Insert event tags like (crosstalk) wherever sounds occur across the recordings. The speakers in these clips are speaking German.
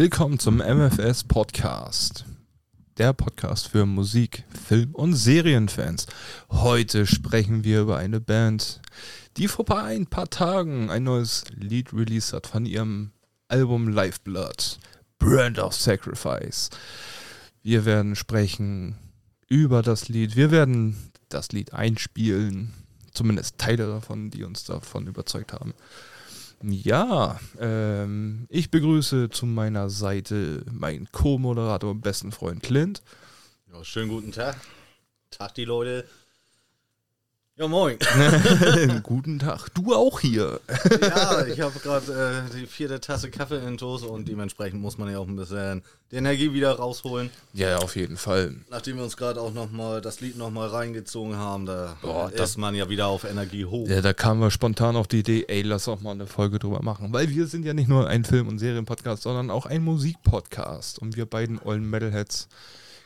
Willkommen zum MFS Podcast. Der Podcast für Musik, Film und Serienfans. Heute sprechen wir über eine Band, die vor ein paar Tagen ein neues Lied released hat von ihrem Album Lifeblood, Brand of Sacrifice. Wir werden sprechen über das Lied. Wir werden das Lied einspielen. Zumindest Teile davon, die uns davon überzeugt haben. Ja, ähm, ich begrüße zu meiner Seite meinen Co-Moderator und besten Freund Clint. Ja, schönen guten Tag. Tag, die Leute. Ja, moin. (laughs) guten Tag. Du auch hier. ja, ich habe gerade äh, die vierte Tasse Kaffee in Toast und dementsprechend muss man ja auch ein bisschen die Energie wieder rausholen. Ja, auf jeden Fall. Nachdem wir uns gerade auch nochmal das Lied nochmal reingezogen haben, da Boah, ist man ja wieder auf Energie hoch. Ja, da kamen wir spontan auf die Idee, ey, lass auch mal eine Folge drüber machen. Weil wir sind ja nicht nur ein Film- und Serienpodcast, sondern auch ein Musikpodcast. Und wir beiden ollen Metalheads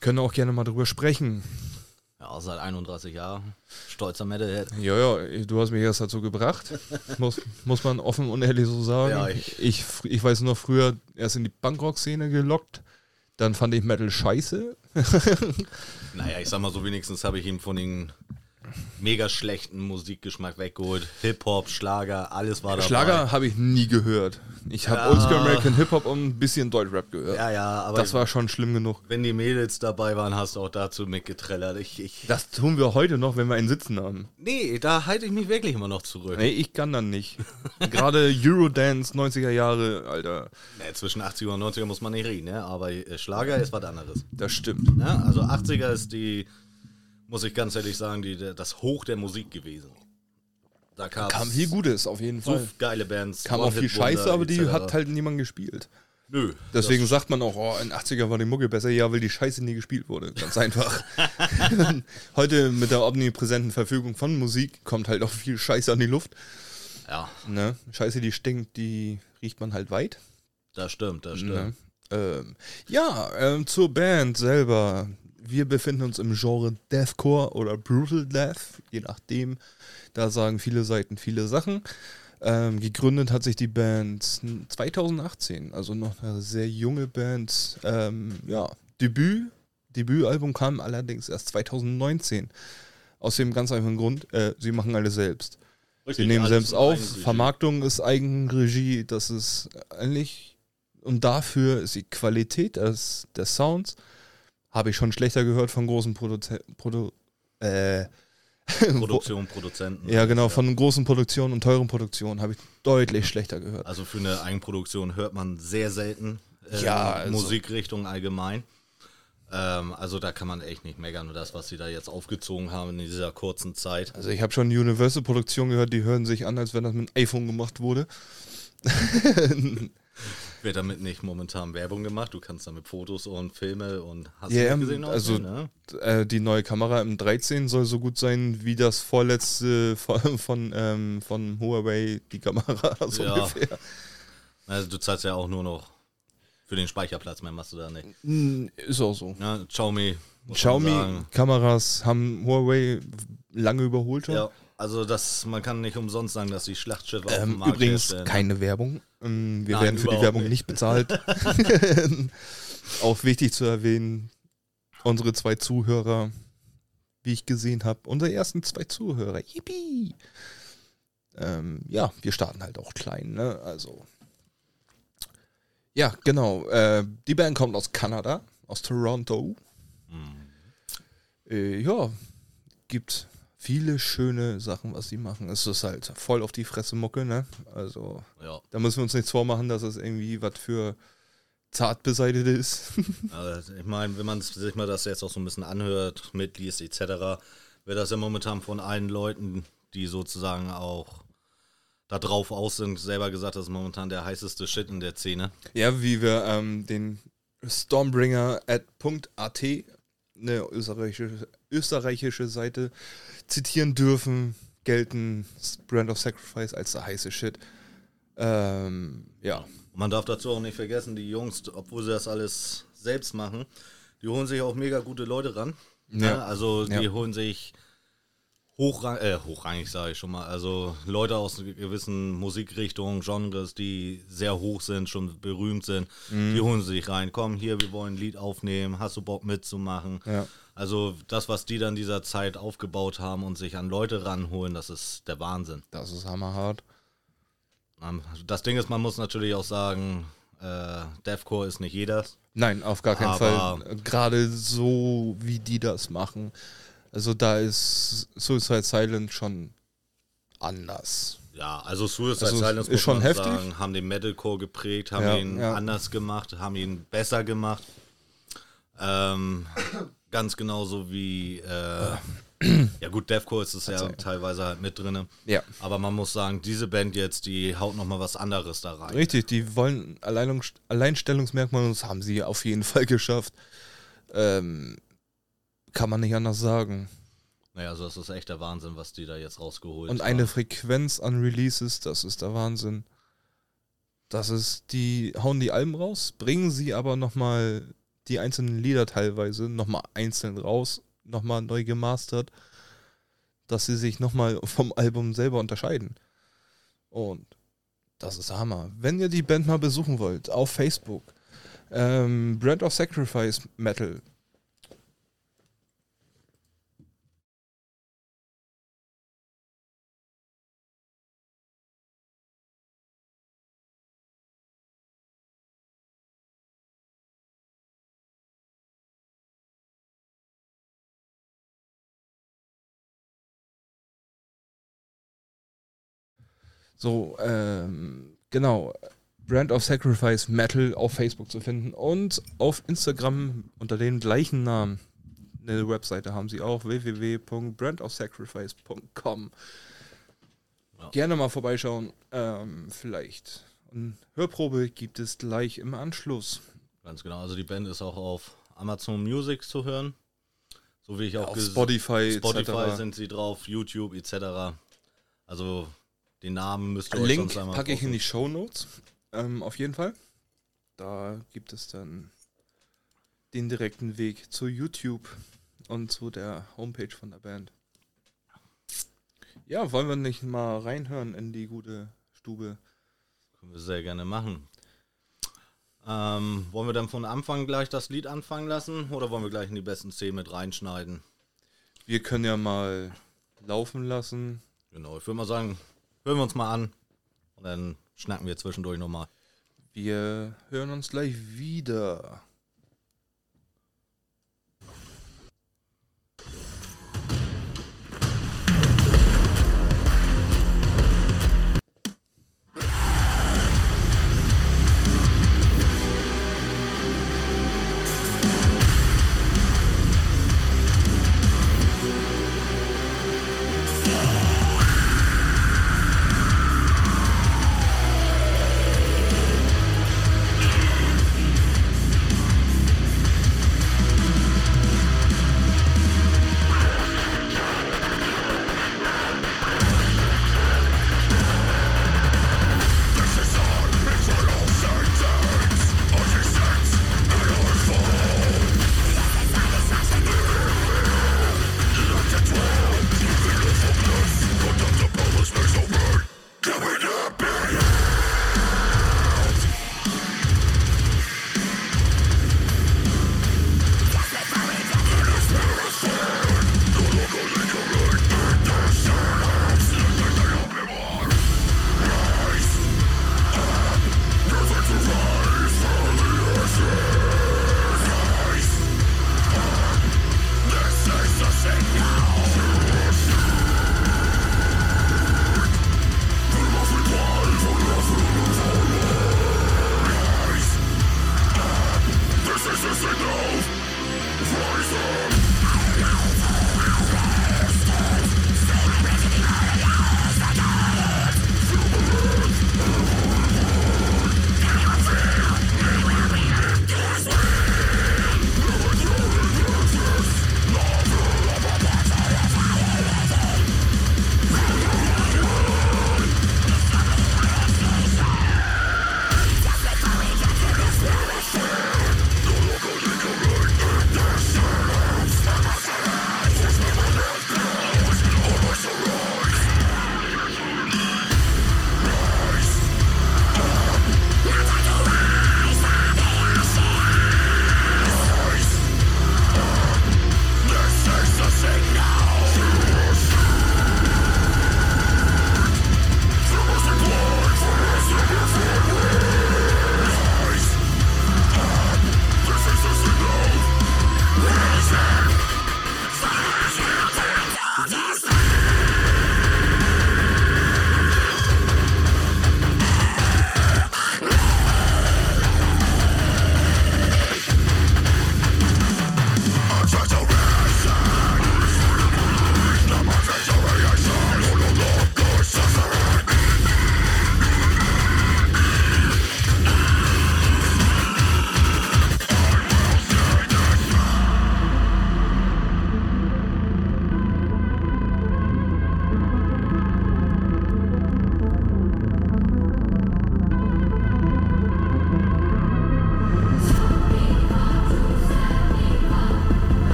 können auch gerne mal drüber sprechen. Ja, seit 31 Jahren. Stolzer Metalhead. Ja, ja, du hast mich erst dazu gebracht. muss, muss man offen und ehrlich so sagen. Ja, ich, ich, ich weiß noch früher erst in die Punkrock-Szene gelockt. Dann fand ich Metal scheiße. naja, ich sag mal so, wenigstens habe ich ihn von den mega schlechten Musikgeschmack weggeholt. Hip-Hop, Schlager, alles war dabei. Schlager habe ich nie gehört. Ich habe ja. Oldschool American Hip-Hop und ein bisschen Deutschrap gehört. Ja, ja, aber. Das war schon schlimm genug. Wenn die Mädels dabei waren, hast du auch dazu mitgetrellert. Ich, ich das tun wir heute noch, wenn wir einen Sitzen haben. Nee, da halte ich mich wirklich immer noch zurück. Nee, ich kann dann nicht. (laughs) Gerade Eurodance, 90er Jahre, Alter. Nee, zwischen 80er und 90er muss man nicht reden, ne? aber äh, Schlager ist was anderes. Das stimmt. Ja, also 80er ist die muss ich ganz ehrlich sagen, die, das Hoch der Musik gewesen. Da kam viel Gutes, auf jeden Fall. So geile Bands. Kam auch viel Scheiße, aber die hat halt niemand gespielt. Nö. Deswegen sagt man auch, oh, in den 80er war die Mucke besser, ja, weil die Scheiße nie gespielt wurde. Ganz einfach. (laughs) Heute mit der omnipräsenten Verfügung von Musik kommt halt auch viel Scheiße an die Luft. Ja. Ne? Scheiße, die stinkt, die riecht man halt weit. Das stimmt, das stimmt. Ne? Ähm, ja, ähm, zur Band selber wir befinden uns im Genre Deathcore oder Brutal Death, je nachdem. Da sagen viele Seiten viele Sachen. Ähm, gegründet hat sich die Band 2018, also noch eine sehr junge Band. Ähm, ja, Debüt, Debütalbum kam allerdings erst 2019. Aus dem ganz einfachen Grund, äh, sie machen alle selbst. Richtig, sie nehmen selbst auf, Vermarktung ist Eigenregie, das ist eigentlich, und dafür ist die Qualität des, des Sounds habe ich schon schlechter gehört von großen Produze Produ äh, (laughs) Produktion, Produzenten. Ja, genau, von großen Produktionen und teuren Produktionen habe ich deutlich schlechter gehört. Also für eine Eigenproduktion hört man sehr selten äh, ja, also Musikrichtung allgemein. Ähm, also da kann man echt nicht meckern, nur das, was sie da jetzt aufgezogen haben in dieser kurzen Zeit. Also ich habe schon Universal-Produktionen gehört, die hören sich an, als wenn das mit einem iPhone gemacht wurde. (laughs) Wird damit nicht momentan Werbung gemacht? Du kannst damit Fotos und Filme und hast ja, du gesehen? Also ne? äh, die neue Kamera im 13 soll so gut sein wie das vorletzte von, (laughs) von, ähm, von Huawei, die Kamera (laughs) so ja. ungefähr. Also du zahlst ja auch nur noch für den Speicherplatz, mehr machst du da nicht. Hm, ist auch so. Ja, Xiaomi. Xiaomi-Kameras haben Huawei lange überholt schon. Ja. Also das, man kann nicht umsonst sagen, dass die Schlachtschiffe ähm, auf dem Markt Übrigens herstellen. keine Werbung. Ähm, wir Nein, werden für die Werbung nicht, nicht bezahlt. (laughs) (laughs) Auch wichtig zu erwähnen, unsere zwei Zuhörer, wie ich gesehen habe, unsere ersten zwei Zuhörer. Yippie! Ähm, ja, wir starten halt auch klein, ne? Also. Ja, genau. Äh, die Band kommt aus Kanada, aus Toronto. Mhm. Äh, ja, gibt viele schöne Sachen, was sie machen. Es ist halt voll auf die Fresse Mucke, ne? Also, ja. da müssen wir uns nichts vormachen, dass es irgendwie was für zart beseitigt ist. (laughs) also, ich meine, wenn man sich mal das jetzt auch so ein bisschen anhört, mitliest etc., wird das ja momentan von allen Leuten, die sozusagen auch da drauf aus sind, selber gesagt, das ist momentan der heißeste Shit in der Szene. Ja, wie wir ähm, den Stormbringer at .at, eine österreichische, österreichische Seite, zitieren dürfen, gelten Brand of Sacrifice als der heiße Shit. Ähm, ja. Man darf dazu auch nicht vergessen, die Jungs, obwohl sie das alles selbst machen, die holen sich auch mega gute Leute ran. Ja. Also die ja. holen sich hochrang, äh, hochrangig, sage ich schon mal. Also Leute aus gewissen Musikrichtungen, Genres, die sehr hoch sind, schon berühmt sind, Mhm. die holen sich rein. Komm, hier, wir wollen ein Lied aufnehmen. Hast du Bock mitzumachen? Ja. Also das, was die dann dieser Zeit aufgebaut haben und sich an Leute ranholen, das ist der Wahnsinn. Das ist hammerhart. Das Ding ist, man muss natürlich auch sagen, äh, Deathcore ist nicht jeder. Nein, auf gar keinen Fall. Gerade so, wie die das machen. Also da ist Suicide Silent schon anders. Ja, also Suicide Also, Silence ist muss schon man heftig. sagen, haben den Metalcore geprägt, haben Ja, ihn ja. anders gemacht, haben ihn besser gemacht. Ähm, ganz genauso wie, äh, (clears throat) ja gut, Deathcore ist es ja Verzeihung. teilweise halt mit drin. Ja. Aber man muss sagen, diese Band jetzt, die haut nochmal was anderes da rein. Richtig, die wollen Alleinung, Alleinstellungsmerkmal und das haben sie auf jeden Fall geschafft. Ähm, kann man nicht anders sagen. Naja, also das ist echt der Wahnsinn, was die da jetzt rausgeholt Und haben. eine Frequenz an Releases, das ist der Wahnsinn. Das ist, die hauen die Alben raus, bringen sie aber nochmal die einzelnen Lieder teilweise nochmal einzeln raus, nochmal neu gemastert, dass sie sich nochmal (laughs) vom Album selber unterscheiden. Und das ist Hammer. Wenn ihr die Band mal besuchen wollt, auf Facebook, ähm, Brand of Sacrifice Metal. So, ähm, genau. Brand of Sacrifice Metal auf Facebook zu finden und auf Instagram unter dem gleichen Namen. Eine Webseite haben sie auch, www.brandofsacrifice.com. Ja. Gerne mal vorbeischauen, ähm, vielleicht. Und Hörprobe gibt es gleich im Anschluss. Ganz genau, also die Band ist auch auf Amazon Music zu hören. So wie ich auch Auf ges- Spotify, Spotify sind sie drauf, YouTube etc. Also den Namen müsst ihr euch Link sonst einmal packe ich in die. Show Notes. Ähm, auf jeden Fall. Da gibt es dann den direkten Weg zu YouTube und zu der Homepage von der Band. Ja, wollen wir nicht mal reinhören in die gute Stube? Können wir sehr gerne machen. Ähm, wollen wir dann von Anfang gleich das Lied anfangen lassen oder wollen wir gleich in die besten Szenen mit reinschneiden? Wir können ja mal laufen lassen. Genau, ich würde mal sagen, hören wir uns mal an und dann schnacken wir zwischendurch nochmal. Wir hören uns gleich wieder.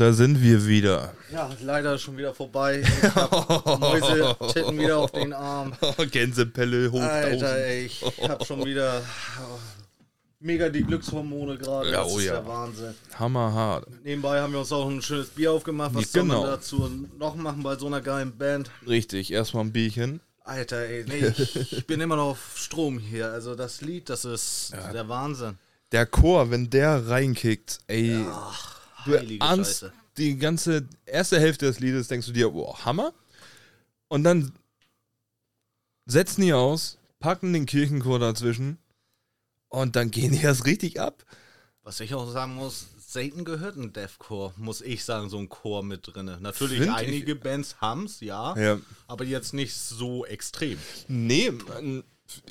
Da sind wir wieder. Ja, leider schon wieder vorbei. Mäuse titten wieder auf den Arm. (laughs) Gänsepelle hoch. Alter, ey, ich hab schon wieder oh, mega die Glückshormone gerade. Ja, Das oh ist ja. der Wahnsinn. Hammerhart. Nebenbei haben wir uns auch ein schönes Bier aufgemacht. Was Ja, genau. man dazu noch machen bei so einer geilen Band? Richtig, erstmal ein Bierchen. Alter, ey, nee, ich, ich bin immer noch auf Strom hier. Also das Lied, das ist der Wahnsinn. Der Chor, wenn der reinkickt, ey, du heilige ahnst Scheiße. die ganze erste Hälfte des Liedes, denkst du dir, boah, Hammer. Und dann setzen die aus, packen den Kirchenchor dazwischen und dann gehen die erst richtig ab. Was ich auch sagen muss, Satan gehört ein Deathcore, muss ich sagen, so ein Chor mit drinne. Natürlich, Find ich- einige Bands haben's, ja, Ja. aber jetzt nicht so extrem. Nee,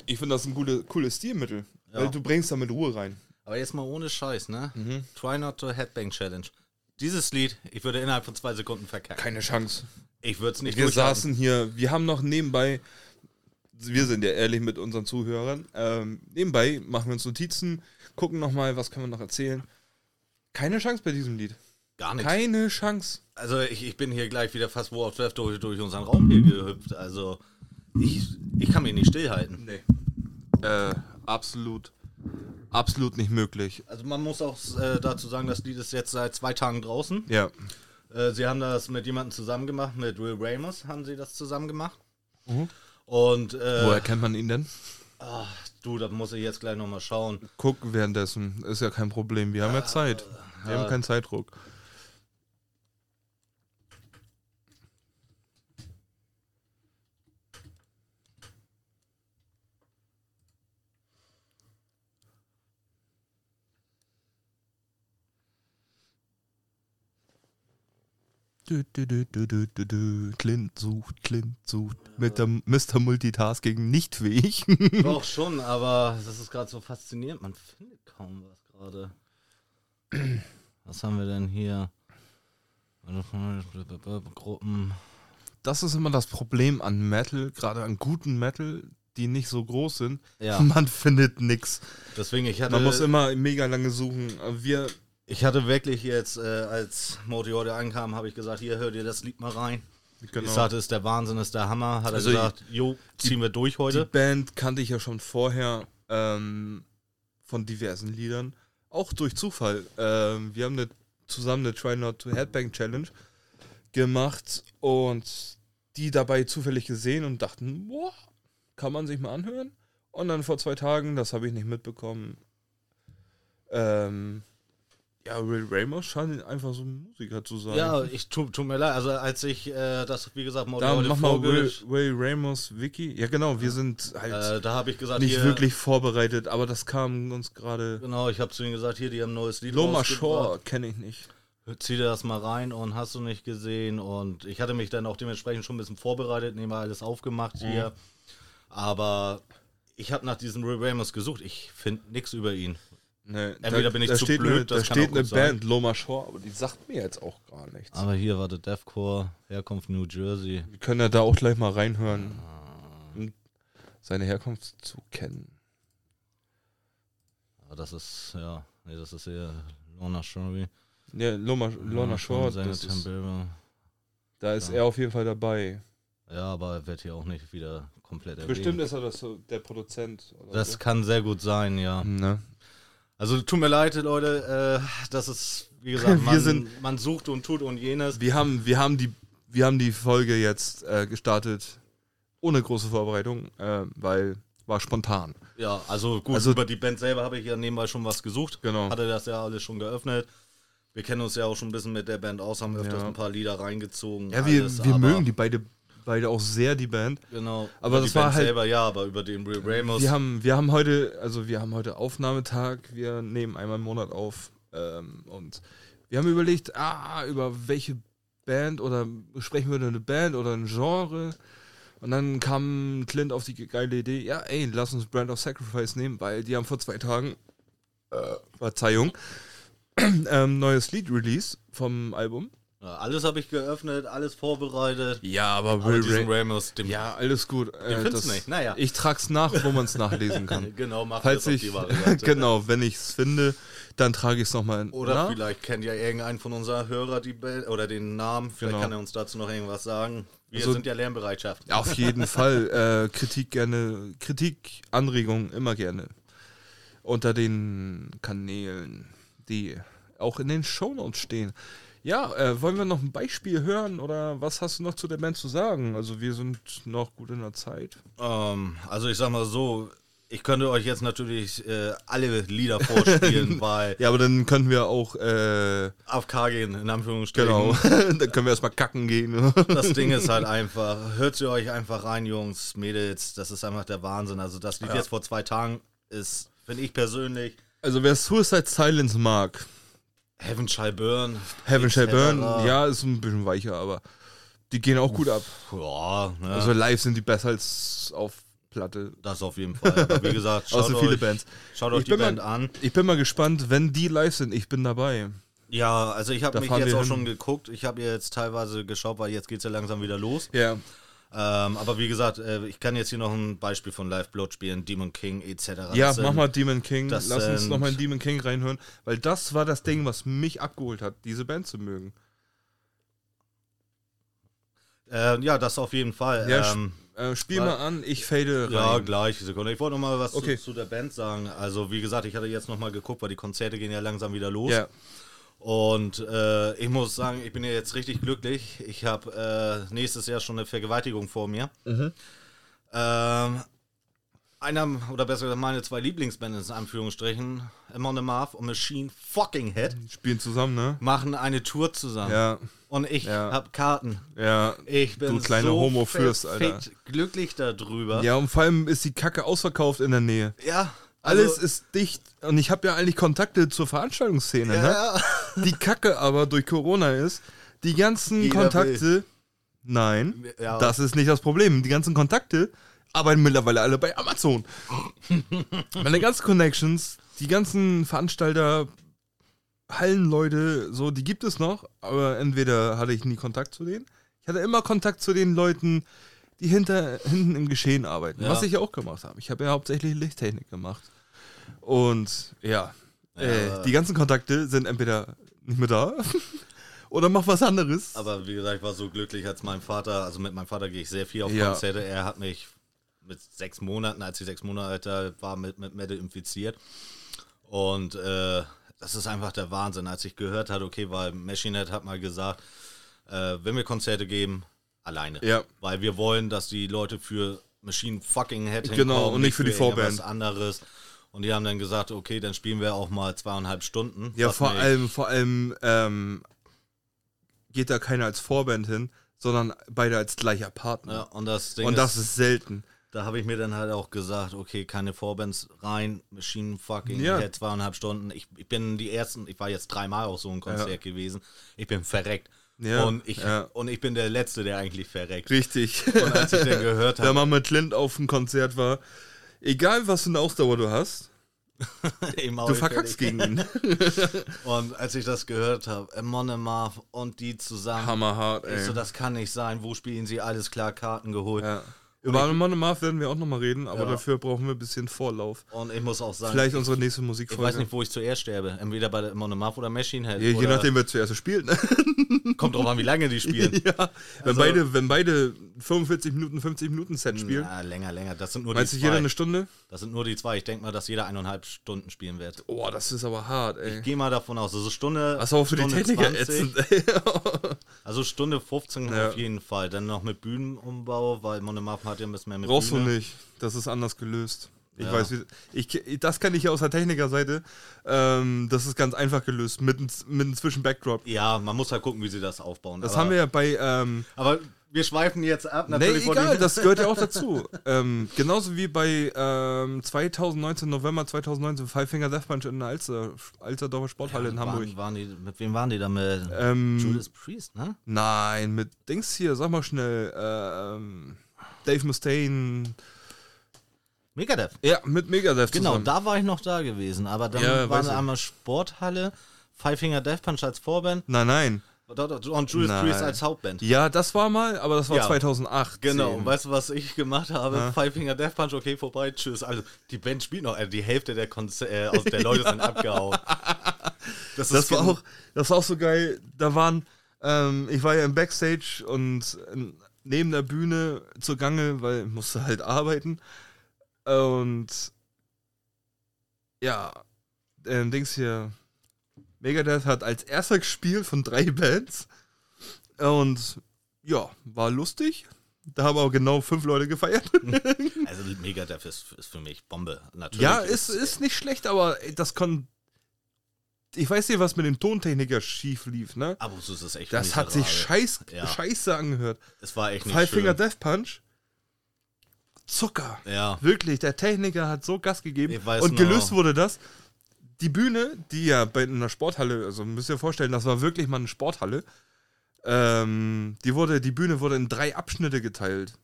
ich finde das ein gute, cooles Stilmittel. Ja. Weil du bringst damit Ruhe rein. Aber jetzt mal ohne Scheiß, ne? Mhm. Try not to Headbang Challenge. Dieses Lied, ich würde innerhalb von zwei Sekunden verkacken. Keine Chance. Ich würde es nicht Wir saßen hier, wir haben noch nebenbei, wir sind ja ehrlich mit unseren Zuhörern, ähm, nebenbei machen wir uns Notizen, gucken nochmal, was können wir noch erzählen. Keine Chance bei diesem Lied. Gar nicht. Keine Chance. Also ich, ich bin hier gleich wieder fast War of Death durch, durch unseren Raum hier gehüpft. Also ich, ich kann mich nicht stillhalten. Nee. Äh, absolut, absolut nicht möglich. Also man muss auch äh, dazu sagen, das Lied ist jetzt seit zwei Tagen draußen. Ja. Äh, sie haben das mit jemandem zusammen gemacht, mit Will Ramos haben sie das zusammen gemacht. Mhm. Und äh, Woher kennt man ihn denn? ach, du, das muss ich jetzt gleich nochmal schauen. Guck währenddessen, ist ja kein Problem. Wir haben ja Zeit. Wir haben keinen Zeitdruck. Du, du, du. Clint sucht, Clint sucht. Mit dem Mr. Multitasking nicht fähig. (laughs) Doch schon, aber das ist gerade so faszinierend. Man findet kaum was gerade. Was haben wir denn hier? Gruppen. das ist immer das Problem an Metal, gerade an guten Metal, die nicht so groß sind. Ja. (laughs) Man findet nix. Deswegen, ich hatte, Man muss immer mega lange suchen. Wir, ich hatte wirklich jetzt, äh, als Modi heute ankam, habe ich gesagt, hier, hör dir das Lied mal rein. genau. Ich sagte, ist der Wahnsinn, ist der Hammer. Hat er Also gesagt, jo, ziehen wir durch die heute. Band kannte ich ja schon vorher ähm, von diversen Liedern. Auch durch Zufall. Ähm, wir haben eine, zusammen eine Try Not to Headbang Challenge gemacht und die dabei zufällig gesehen und dachten, boah, kann man sich mal anhören. Und dann vor zwei Tagen, das habe ich nicht mitbekommen, ähm, ja, Will Ramos scheint einfach so ein Musiker zu sein. Ja, ich tut tu mir leid. Also als ich äh, das, wie gesagt, Modi da mach mal Will, Will Ramos, Wiki. Ja, genau, wir sind halt äh, da ich gesagt, nicht hier, wirklich vorbereitet, aber das kam uns gerade. Genau, ich habe zu ihm gesagt, hier, die haben ein neues Lied Loma. Shore kenne ich nicht. Zieh dir das mal rein und hast du nicht gesehen. Und ich hatte mich dann auch dementsprechend schon ein bisschen vorbereitet, nehme alles aufgemacht Mhm. hier. Aber ich habe nach diesem Will Ramos gesucht. Ich finde nichts über ihn. Nee, Entweder bin ich zu steht blöd, eine, das da steht eine sein. Band, Loma Shore, aber die sagt mir jetzt auch gar nichts. Aber hier war der Deathcore, Herkunft New Jersey. Wir können ja da auch gleich mal reinhören, Ah. um seine Herkunft zu kennen. Aber das ist, ja, nee, das ist eher Lorna Shore. Ja, Loma, Lorna Shore, das ist, da ist Ja. er auf jeden Fall dabei. Ja, aber er wird hier auch nicht wieder komplett erwähnt. Bestimmt ist er das so, der Produzent. Oder Das so. kann sehr gut sein, ja. Ne? Also tut mir leid, Leute, äh, das ist, wie gesagt, man, sind- man sucht und tut und jenes. Wir haben, wir haben die, wir haben die Folge jetzt äh, gestartet ohne große Vorbereitung, äh, weil war spontan. Ja, also gut, Also- über die Band selber habe ich ja nebenbei schon was gesucht. Genau. Hatte das ja alles schon geöffnet. Wir kennen uns ja auch schon ein bisschen mit der Band aus, haben öfters Ja. ein paar Lieder reingezogen. Ja, wir, alles, wir mögen die beide, beide auch sehr, die Band. Genau. Aber über das die war Band halt- selber, ja, aber über den Ramos. Wir haben, wir haben heute, also wir haben heute Aufnahmetag, wir nehmen einmal im Monat auf ähm, und wir haben überlegt, ah, über welche Band oder sprechen wir eine Band oder ein Genre. Und dann kam Clint auf die geile Idee, ja, ey, lass uns Brand of Sacrifice nehmen, weil die haben vor zwei Tagen, äh, Verzeihung, (clears throat) ähm, neues Lied Release vom Album. Ja, alles habe ich geöffnet, alles vorbereitet. Ja, aber Aber Will Ray- Ramos, dem Ja, alles gut. Äh, findest nicht? Naja. Ich trag's nach, wo man es nachlesen kann. (laughs) genau macht Falls das auf ich, (laughs) genau, wenn ich es finde, dann trage ich es nochmal Oder nach. vielleicht kennt ja irgendein von unserer Hörer die Band oder den Namen. Vielleicht Genau. kann er uns dazu noch irgendwas sagen. Wir Also- sind ja Lernbereitschaft. (laughs) Auf jeden Fall. Äh, Kritik gerne, Kritik, Anregungen immer gerne. Unter den Kanälen, die auch in den Shownotes stehen. Ja, äh, wollen wir noch ein Beispiel hören oder was hast du noch zu der Band zu sagen? Also wir sind noch gut in der Zeit. Ähm, also ich sag mal so, ich könnte euch jetzt natürlich äh, alle Lieder vorspielen, (laughs) weil Ja, aber dann können wir auch, äh, AFK gehen, in Anführungsstrichen. genau, (laughs) dann können wir erstmal kacken gehen. (laughs) Das Ding ist halt einfach, hört sie euch einfach rein, Jungs, Mädels, das ist einfach der Wahnsinn. Also das Lied jetzt vor zwei Tagen ist, finde ich persönlich, Also wer Suicide Silence mag, Heaven Shall Burn. Heaven Shall. Burn, ja, ist ein bisschen weicher, aber die gehen auch gut ab. Ja, ne, Also live sind die besser als auf Platte. das auf jeden Fall. Aber wie gesagt, (laughs) schaut euch, viele Bands. Schaut euch Ich die bin mal- Band an. Ich bin mal gespannt, wenn die live sind, ich bin dabei. Ja, also ich habe mich jetzt auch hin. schon geguckt. Ich habe jetzt teilweise geschaut, weil jetzt geht es ja langsam wieder los. Ja. Ähm, aber wie gesagt, äh, ich kann jetzt hier noch ein Beispiel von Live Blood spielen, Demon King etc. Ja, Das mach sind- mal Demon King. Lass uns sind- nochmal in Demon King reinhören, weil das war das Ding, was mich abgeholt hat, diese Band zu mögen. Äh, ja, das auf jeden Fall. Ja, ähm, Äh, spiel mal an, ich fade rein. Ja, gleich, Sekunde. Ich wollte noch mal was Okay. zu, zu der Band sagen. Also, wie gesagt, ich hatte jetzt noch mal geguckt, weil die Konzerte gehen ja langsam wieder los. Ja. Und äh, ich muss sagen, ich bin ja jetzt richtig glücklich. Ich habe äh, nächstes Jahr schon eine Vergewaltigung vor mir. Mhm. Ähm, einer, oder besser gesagt, meine zwei Lieblingsbands in Anführungsstrichen, Amon Amarth und Machine Fucking Head, Spielen zusammen, ne? machen eine Tour zusammen. Ja, Und ich Ja. habe Karten. ja. Ich bin Du kleiner so Homo-Fürst, Alter. verfickt glücklich darüber. Ja, und vor allem ist die Kacke ausverkauft in der Nähe. Ja, also- Alles ist dicht und ich habe ja eigentlich Kontakte zur Veranstaltungsszene, ne? Ja. (laughs) Die Kacke aber durch Corona ist, die ganzen Jeder Kontakte, nein, Ja. das ist nicht das Problem. Die ganzen Kontakte arbeiten mittlerweile alle bei Amazon. (laughs) Meine ganzen Connections, die ganzen Veranstalter, Hallenleute, so, die gibt es noch, aber entweder hatte ich nie Kontakt zu denen. Ich hatte immer Kontakt zu den Leuten, die hinter, hinten im Geschehen arbeiten, Ja. was ich auch gemacht habe. Ich habe ja hauptsächlich Lichttechnik gemacht. Und ja, äh, aber- die ganzen Kontakte sind entweder nicht mehr da (laughs) oder mach was anderes. Aber wie gesagt, ich war so glücklich, als mein Vater, also mit meinem Vater gehe ich sehr viel auf Ja. Konzerte. Er hat mich mit sechs Monaten, als ich sechs Monate alt war, mit, mit Metal infiziert. Und äh, das ist einfach der Wahnsinn. Als ich gehört hatte, okay, weil Machine Head hat mal gesagt, äh, wenn wir Konzerte geben, alleine. Ja. Weil wir wollen, dass die Leute für Machine fucking Head Genau, und nicht für die Vorband. anderes. Und die haben dann gesagt, okay, dann spielen wir auch mal zweieinhalb Stunden. ja, vor allem, vor allem ähm, geht da keiner als Vorband hin, sondern beide als gleicher Partner. Ja, und das Ding und ist, das ist selten. Da habe ich mir dann halt auch gesagt, okay, keine Vorbands rein, Machine fucking Ja. Head, zweieinhalb Stunden. Ich, ich bin die ersten, ich war jetzt dreimal auf so einem Konzert gewesen. Ich bin verreckt. Ja, und, ich, ja. und ich bin der Letzte, der eigentlich verreckt. Richtig. Und als ich dann gehört Wenn habe, man mit Clint auf dem Konzert war, egal was für eine Ausdauer du hast, (laughs) du verkackst gegen ihn. (laughs) Und als ich das gehört habe, Amon Amarth und die zusammen, Hammerhart, ich ey. so, das kann nicht sein. Wo spielen sie? Alles klar, Karten geholt. ja. Über Anne Marv werden wir auch nochmal reden, aber Ja. dafür brauchen wir ein bisschen Vorlauf. Und ich muss auch sagen, Vielleicht unsere nächste ich Musikfolge. weiß nicht, wo ich zuerst sterbe. Entweder bei Amon Amarth oder Machine Head. je, je nachdem, wer zuerst spielt. Ne? (laughs) Kommt drauf an, wie lange die spielen. (laughs) ja. Wenn, Also- beide, wenn beide 45 Minuten, 50 Minuten Set spielen, Ja, länger, länger. Das sind nur meinst du die jeder zwei. eine Stunde? Das sind nur die zwei. Ich denke mal, dass jeder eineinhalb Stunden spielen wird. Oh, das ist aber hart, ey. Ich gehe mal davon aus. Also Stunde. Was aber für die Stunde Techniker 20, ätzend, ey. (laughs) Also Stunde 15 Ja. auf jeden Fall. Dann noch mit Bühnenumbau, weil Monomark hat ja ein bisschen mehr mit Brauchst du Bühne. nicht. Das ist anders gelöst. Ich Ja. weiß, wie, ich, das kann ich ja aus der Technikerseite. Ähm, das ist ganz einfach gelöst. Mit, mit einem Zwischen-Backdrop. Ja, man muss halt gucken, wie sie das aufbauen. Das aber, haben wir ja bei. Ähm, Aber wir schweifen jetzt ab. nee, Natürlich wollte egal, das gehört ja auch dazu. (laughs) ähm, genauso wie bei ähm, 2019, November 2019, Five Finger Death Punch in der Alster, Alsterdorfer Sporthalle in Hamburg. Waren, waren die, mit wem waren die da mit? Ähm, Judas Priest, ne? Nein, mit Dings hier, sag mal schnell. Ähm, Dave Mustaine. Megadeth. Ja, mit Megadeth Genau, zusammen. da war ich noch da gewesen. Aber dann Ja, war ich. einmal Sporthalle, Five Finger Death Punch als Vorband. Nein, nein. Und Judas Nein. Priest als Hauptband. Ja, das war mal, aber das war Ja. 2008. Genau, und weißt du, was ich gemacht habe? Ja. Five Finger Death Punch, okay, vorbei, tschüss. Also, die Band spielt noch, also die Hälfte der, Konzer äh, aus der Leute sind (laughs) abgehauen. Das, Das war auch, das war auch so geil. Da waren, ähm, ich war ja im Backstage und neben der Bühne zugange, weil ich musste halt arbeiten. Und ja, ähm, Dings hier, Megadeth hat als erster gespielt von drei Bands. Und ja, war lustig. Da haben auch genau fünf Leute gefeiert. (laughs) Also, Megadeth ist, ist für mich Bombe. Natürlich. Ja, ist, ist nicht schlecht, aber das kann. Ich weiß nicht, was mit dem Tontechniker schief lief, ne? Aber es ist echt Das hat sich scheiß, Ja. scheiße angehört. Es war echt nicht Five schön. Finger Death Punch. Zucker. Ja. Wirklich, der Techniker hat so Gas gegeben. Ich weiß Und gelöst wurde das. Die Bühne, die ja bei einer Sporthalle, also müsst ihr vorstellen, das war wirklich mal eine Sporthalle. Ähm, die, wurde, die Bühne wurde in drei Abschnitte geteilt.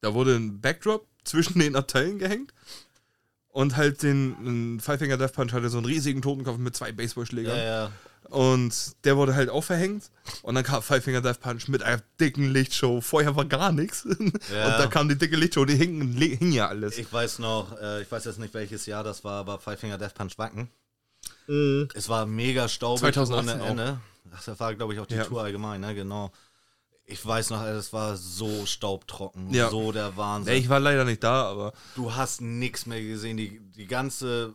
Da wurde ein Backdrop zwischen den Abteilen gehängt. Und halt den Five Finger Death Punch hatte so einen riesigen Totenkopf mit zwei Baseballschlägern. Ja, ja. Und der wurde halt auch verhängt. Und dann kam Five Finger Death Punch mit einer dicken Lichtshow. Vorher war gar nichts. (laughs) Und da kam die dicke Lichtshow, die hing, hing ja alles. Ich weiß noch, äh, ich weiß jetzt nicht welches Jahr das war, aber Five Finger Death Punch Wacken. Es war mega staubig 2018 ohne Ende. Ach, das war, glaube ich, auch die Ja. Tour allgemein, ne? Genau. Ich weiß noch, es war so staubtrocken. Ja. So der Wahnsinn. Nee, ich war leider nicht da, aber Du hast nichts mehr gesehen. Die, die ganze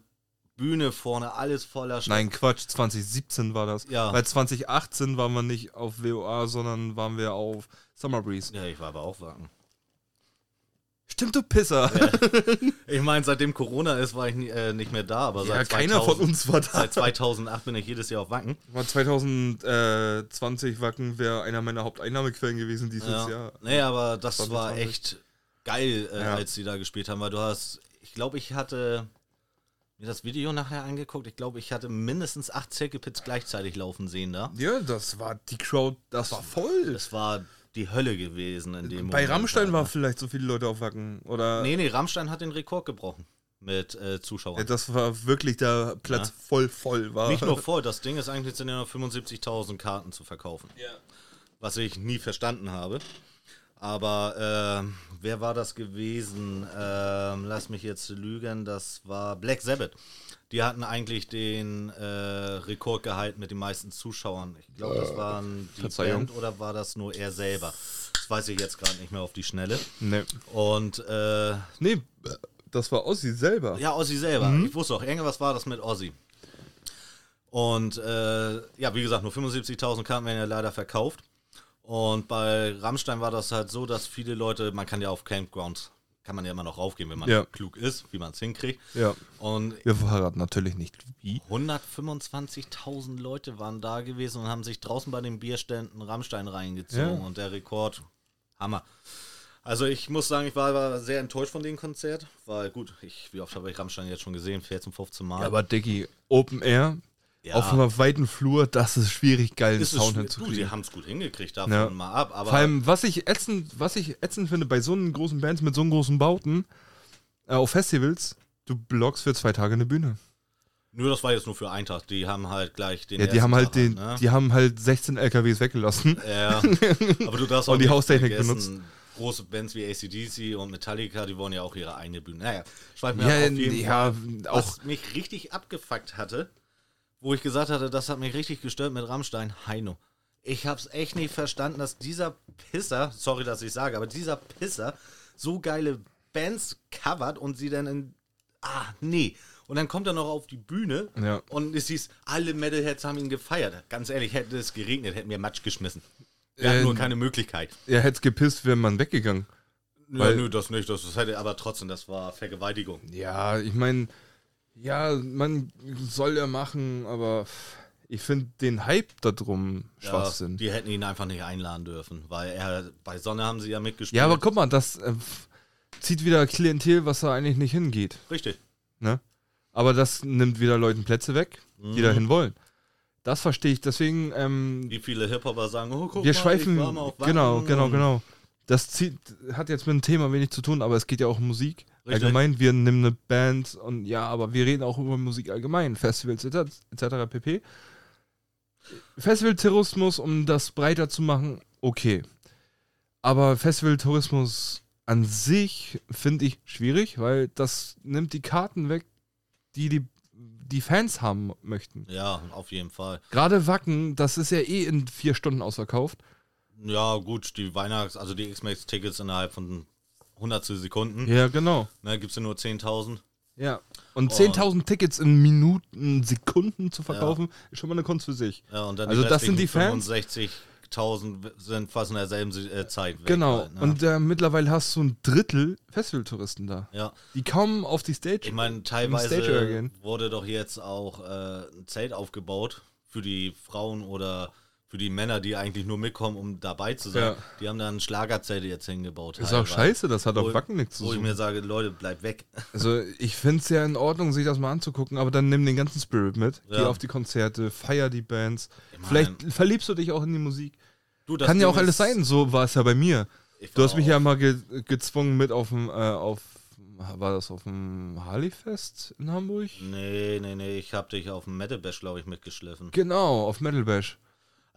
Bühne vorne, alles voller Staub. nein, Quatsch, 2017 war das. Ja. Weil 2018 waren wir nicht auf WOA, sondern waren wir auf Summer Breeze. Ja, ich war aber auch Wacken. Stimmt, du Pisser. Ich meine, seitdem Corona ist, war ich nie, äh, nicht mehr da, aber Ja, seit, keiner 2000, von uns war da. seit 2008 bin ich jedes Jahr auf Wacken. War 2020 Wacken wäre einer meiner Haupteinnahmequellen gewesen dieses Ja. Jahr. Nee, aber das 2020. war echt geil, äh, Ja. als sie da gespielt haben, weil du hast, ich glaube, ich hatte mir das Video nachher angeguckt, ich glaube, ich hatte mindestens acht Circuit-Pits gleichzeitig laufen sehen da. Ja, das war die Crowd, das war voll. Das war die Hölle gewesen in dem Bei Moment. Rammstein war Alter. vielleicht so viele Leute auf Wacken. Oder Nee, nee, Rammstein hat den Rekord gebrochen mit äh, Zuschauern. Ja, das war wirklich der Platz Ja. voll voll war. Nicht nur voll, das Ding ist eigentlich sind ja noch 75.000 Karten zu verkaufen. Was ich nie verstanden habe. Aber ähm, wer war das gewesen? Ähm, lass mich jetzt lügen, das war Black Sabbath. Die hatten eigentlich den äh, Rekord gehalten mit den meisten Zuschauern. Ich glaube, das waren die Verzeihung. Band oder war das nur er selber? Das weiß ich jetzt gerade nicht mehr auf die Schnelle. Nee. Und äh, nee, das war Ossi selber. ja, Ozzy selber. Mhm. Ich wusste auch, irgendwas war das mit Ozzy. Und äh, ja, wie gesagt, nur 75.000 Karten werden ja leider verkauft. Und bei Rammstein war das halt so, dass viele Leute, man kann ja auf Campgrounds, kann man ja immer noch raufgehen, wenn man Ja. klug ist, wie man es hinkriegt. Ja. Und Wir verraten natürlich nicht wie. 125.000 Leute waren da gewesen und haben sich draußen bei den Bierständen Rammstein reingezogen. Ja. Und der Rekord, Hammer. Also ich muss sagen, ich war, war sehr enttäuscht von dem Konzert, weil gut, ich, wie oft habe ich Rammstein jetzt schon gesehen? 14, 15 Mal. Ja, aber Diggi, Open Air, Ja. auf einem weiten Flur, das ist schwierig, geilen ist Sound schwer- du, hinzukriegen. die haben es gut hingekriegt, davon Ja. mal ab. Aber Vor allem, was ich ätzend, was ich ätzend finde bei so einen großen Bands mit so einen großen Bauten äh, auf Festivals, du blockst für zwei Tage eine Bühne. nur das war jetzt nur für einen Tag. Die haben halt gleich den. Ja, die haben halt Tag den, ne? die haben halt 16 LKWs weggelassen. Ja, (laughs) aber du darfst Und auch die nicht Haustechnik vergessen, Große Bands wie ACDC und Metallica, die wollen ja auch ihre eigene Bühne. Naja, schweif mir Ja, auf jeden ja, Fall. auch Was mich richtig abgefuckt hatte, wo ich gesagt hatte, das hat mich richtig gestört mit Rammstein, Heino. Ich hab's echt nicht verstanden, dass dieser Pisser, sorry, dass ich sage, aber dieser Pisser so geile Bands covert und sie dann in. Ah, nee. Und dann kommt er noch auf die Bühne Ja. und es hieß, alle Metalheads haben ihn gefeiert. Ganz ehrlich, hätte es geregnet, hätten wir Matsch geschmissen. Wir hatten Äh, nur keine Möglichkeit. er hätte gepisst, wäre man weggegangen. Ja, Weil- nö, das nicht. Das, das hätte aber trotzdem, das war Vergewaltigung. Ja, ich meine, ja, man soll ja machen, aber ich finde den Hype da drum Schwachsinn. Ja, die hätten ihn einfach nicht einladen dürfen, weil er bei Sonne haben sie ja mitgespielt. Ja, aber guck mal, das äh, zieht wieder Klientel, was da eigentlich nicht hingeht. Richtig. Ne? Aber das nimmt wieder Leuten Plätze weg, die Mhm. dahin wollen. Das verstehe ich. Deswegen, ähm, Wie viele Hip-Hopper sagen, oh, guck wir mal, schweifen. mal Genau, genau, genau. Das zieht, hat jetzt mit dem Thema wenig zu tun, aber es geht ja auch um Musik. Richtig. Allgemein, wir nehmen eine Band und ja, aber wir reden auch über Musik allgemein, Festivals etc. etc. pp. Festivaltourismus, um das breiter zu machen, okay. Aber Festivaltourismus an sich finde ich schwierig, weil das nimmt die Karten weg, die die, die Fans haben möchten. Ja, auf jeden Fall. Gerade Wacken, das ist ja eh in vier Stunden ausverkauft. Ja, gut, die Weihnachts-, also die X-Max-Tickets innerhalb von hundertstel Sekunden. Ja, genau. Ne, gibt es ja nur 10.000. Ja. Und 10.000 Tickets in Minuten, Sekunden zu verkaufen, ist schon mal eine Kunst für sich. Ja, und dann Also das sind die Fans? 65.000 sind fast in derselben äh, Zeit. Genau. Halt, ne? Und äh, mittlerweile hast du ein Drittel Festivaltouristen da. ja, Die kaum auf die Stage. ich meine, teilweise wurde doch jetzt auch äh, ein Zelt aufgebaut für die Frauen oder für die Männer, die eigentlich nur mitkommen, um dabei zu sein. Ja. Die haben dann Schlagerzelte jetzt hingebaut. ist auch teilweise. scheiße, das hat auf Wacken nichts zu Wo ich mir sage, Leute, bleibt weg. (laughs) Also ich finde es ja in Ordnung, sich das mal anzugucken, aber dann nimm den ganzen Spirit mit. Geh Ja. auf die Konzerte, feier die Bands. Ich mein- Vielleicht verliebst du dich auch in die Musik. Du, Kann ja auch alles sein, so war es ja bei mir. Du hast mich auch- ja mal ge gezwungen mit auf dem, äh, auf, war das auf dem Harley-Fest in Hamburg? Nee, nee, nee, ich hab dich auf dem Metal Bash, glaube ich, mitgeschliffen. Genau, auf Metal Bash.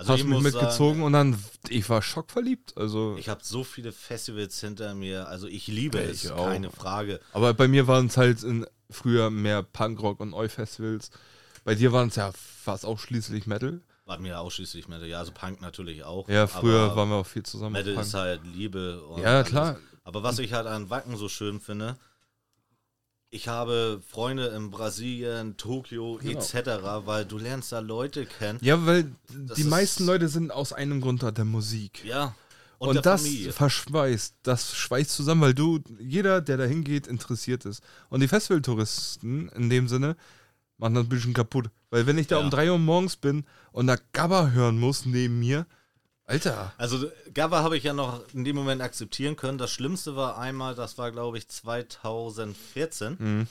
Also hast ich mich mitgezogen sagen, und dann, ich war schockverliebt. Also, ich habe so viele Festivals hinter mir. Also ich liebe Ja, es, ich auch. keine Frage. aber bei mir waren es halt in, früher mehr Punkrock und Eu-Festivals. Bei dir waren es ja fast ausschließlich Metal. War mir ausschließlich Metal. Ja, also Punk natürlich auch. Ja, früher waren wir auch viel zusammen. Metal ist halt Liebe. Und Ja, alles. klar. Aber was ich halt an Wacken so schön finde, ich habe Freunde in Brasilien, Tokio Genau. etc., weil du lernst da Leute kennen. Ja, weil die ist- meisten Leute sind aus einem Grund da, der Musik. Ja. Und, Und, das Familie. verschweißt, das schweißt zusammen, weil du, jeder, der da hingeht, interessiert ist. Und die Festivaltouristen in dem Sinne machen das ein bisschen kaputt. Weil wenn ich da Ja. um 3 Uhr morgens bin und da Gabba hören muss neben mir, Alter. Also Gabba habe ich ja noch in dem Moment akzeptieren können. Das Schlimmste war einmal, das war glaube ich 2014. Mhm.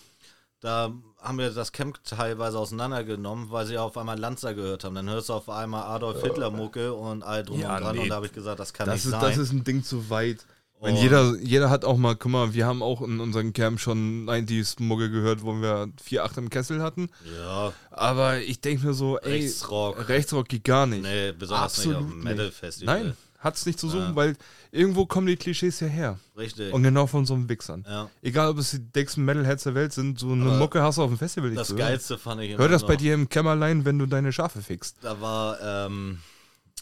Da haben wir das Camp teilweise auseinandergenommen, weil sie auf einmal Lanza gehört haben. Dann hörst du auf einmal Adolf Hitler Mucke und all drum Ja, und dran. nee. Und da habe ich gesagt, das kann Das nicht ist, sein. das ist ein Ding zu weit. Wenn Und- jeder, jeder hat auch mal, guck mal, wir haben auch in unserem Camp schon 90s Mucke gehört, wo wir 4-8 im Kessel hatten. ja, Aber ich denke mir so, ey, Rechtsrock. Rechtsrock geht gar nicht. nee, besonders nicht auf Absolut dem nicht. Metal-Festival. Nein, hat's nicht zu suchen, Ja. weil irgendwo kommen die Klischees ja her. Richtig. Und genau von so einem Wichsern. ja. Egal, ob es die dicksten Metalheads der Welt sind, so eine Aber Mucke hast du auf dem Festival nicht Das. Geilste fand ich immer Hör das bei dir im Kämmerlein, wenn du deine Schafe fixst. Da war, ähm,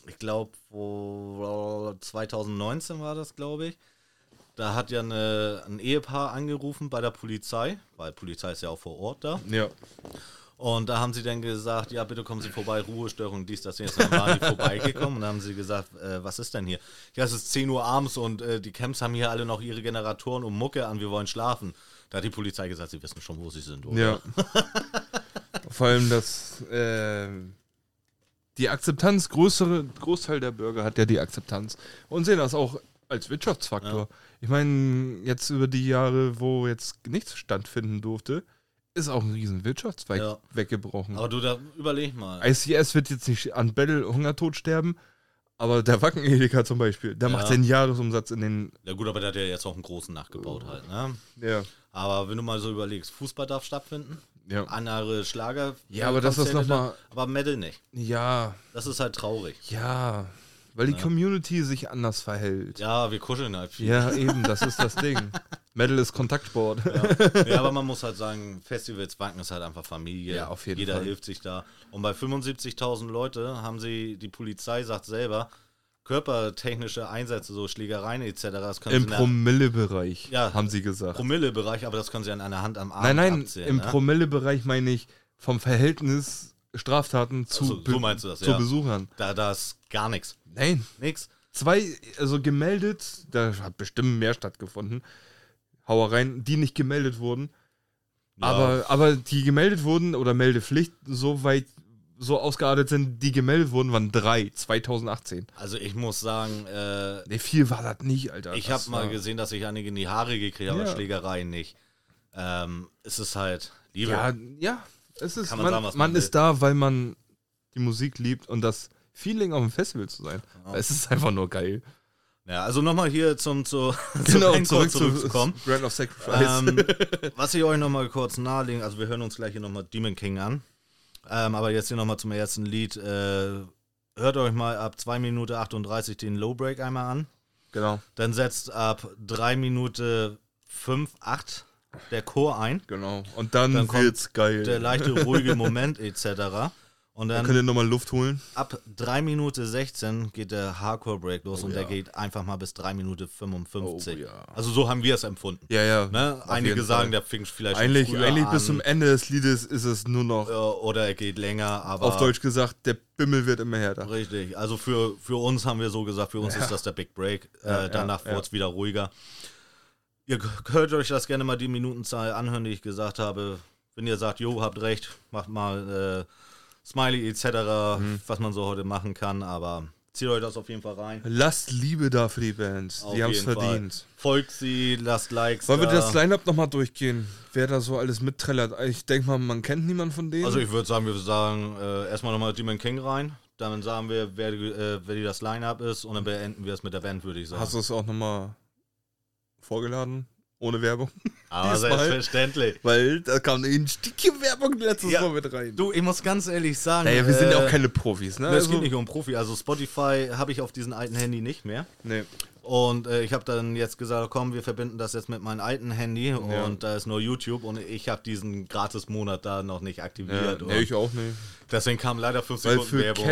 ich glaube, wo 2019 war das, glaube ich. Da hat ja eine, ein Ehepaar angerufen bei der Polizei, weil Polizei ist ja auch vor Ort da. Ja. Und da haben sie dann gesagt, ja, bitte kommen Sie vorbei, Ruhestörung, dies, das, jenes. Dann waren die vorbeigekommen und haben sie gesagt, äh, was ist denn hier? Ja, es ist 10 Uhr abends und äh, die Camps haben hier alle noch ihre Generatoren und Mucke an, wir wollen schlafen. Da hat die Polizei gesagt, sie wissen schon, wo sie sind, oder? Ja. (laughs) Vor allem das, äh, die Akzeptanz, größere, Großteil der Bürger hat ja die Akzeptanz und sehen das auch als Wirtschaftsfaktor. Ich meine, jetzt über die Jahre, wo jetzt nichts stattfinden durfte, ist auch ein riesen Wirtschaftszweig Ja. weggebrochen. Aber du, da überleg mal. ICS wird jetzt nicht an Battle Hungertod sterben, aber der Wacken Edeka zum Beispiel, der Ja. macht seinen Jahresumsatz in den. Ja gut, aber der hat ja jetzt auch einen großen nachgebaut halt, ne? Ja. Aber wenn du mal so überlegst, Fußball darf stattfinden, Ja. andere Schlager. Ja, aber das ist Konzerte noch mal- da, Aber Metal nicht. Ja. Das ist halt traurig. Ja. Weil die Community sich anders verhält. Ja, wir kuscheln halt viel. Ja, eben, das ist das Ding. Metal ist Kontaktsport. Ja, aber man muss halt sagen, Festivals Wacken ist halt einfach Familie. Ja, auf jeden Jeder Fall. hilft sich da. Und bei 75.000 Leute haben sie, die Polizei sagt selber, körpertechnische Einsätze, so Schlägereien etc., das können Im Promillebereich, Ja. haben sie gesagt. Promillebereich, aber das können sie an einer Hand am Arm nein, nein, abzählen. im ne? Promillebereich meine ich vom Verhältnis Straftaten zu, Ach so, Be- das, zu ja. Besuchern. Da, da ist gar nichts. Nein, Nix. zwei, also gemeldet, da hat bestimmt mehr stattgefunden. Hauereien, die nicht gemeldet wurden. Ja. Aber, aber die gemeldet wurden oder Meldepflicht so weit so ausgeartet sind, die gemeldet wurden, waren drei, 2018. Also ich muss sagen, äh, Ne, viel war das nicht, Alter. ich habe mal gesehen, dass ich einige in die Haare gekriegt habe, Ja. Schlägereien nicht. Ähm, es ist halt Liebe. Ja, ja, es ist, Kann man man, sagen, man ist da, weil man die Musik liebt und das Feeling auf dem Festival zu sein. Es ist einfach nur geil. Ja, also nochmal hier zum, zu, (laughs) Genau, zum zurück zu zurückzukommen. Brand of Sacrifice. ähm, was ich euch nochmal kurz nahelegen, also wir hören uns gleich hier nochmal Demon King an. Ähm, aber jetzt hier nochmal zum ersten Lied. Äh, hört euch mal ab 2 Minuten 38 den Low Break einmal an. Genau. Dann setzt ab 3 Minuten 5, 8 der Chor ein. Genau. Und dann, Dann kommt wird's geil. Der leichte, ruhige Moment etc. Und dann dann könnt ihr nochmal Luft holen. ab 3 Minuten 16 geht der Hardcore Break los und der ja. geht einfach mal bis 3 Minuten 55. Oh, ja. Also so haben wir es empfunden. Ja, ja. Ne? Einige sagen, der fing vielleicht schon Eigentlich, eigentlich an, bis zum Ende des Liedes ist es nur noch, oder er geht länger, aber auf Deutsch gesagt, der Bimmel wird immer härter. Richtig, also für, für uns haben wir so gesagt, für uns ist das der Big Break. Ja, äh, danach ja, wurde es wieder ruhiger. Ihr könnt euch das gerne mal die Minutenzahl anhören, die ich gesagt habe. Wenn ihr sagt, jo, habt recht, macht mal äh, Smiley etc., Mhm. was man so heute machen kann, aber zieht euch das auf jeden Fall rein. Lasst Liebe da für die Band. Auf die haben es jeden Fall. verdient. Folgt sie, lasst Likes Wollen wir da. das Line-Up nochmal durchgehen? Wer da so alles mitträllert? Ich denke mal, man kennt niemanden von denen. Also ich würde sagen, wir sagen äh, erstmal nochmal Demon King rein. Dann sagen wir, wer, äh, wer die das Line-Up ist und dann beenden wir es mit der Band, würde ich sagen. Hast du es auch nochmal vorgeladen? Ohne Werbung? (laughs) Aber diesmal? selbstverständlich. Weil da kam ein Stückchen Werbung letztes Ja, Mal mit rein. Du, ich muss ganz ehrlich sagen. naja, wir sind ja äh, auch keine Profis, ne? Es Also- geht nicht um Profi. Also Spotify habe ich auf diesem alten Handy nicht mehr. Nee. Und äh, ich habe dann jetzt gesagt, komm, wir verbinden das jetzt mit meinem alten Handy und da ist nur YouTube und ich habe diesen Gratis-Monat da noch nicht Ja, aktiviert. nee, ich auch nicht. deswegen kam leider 5 Weil Sekunden für Werbung.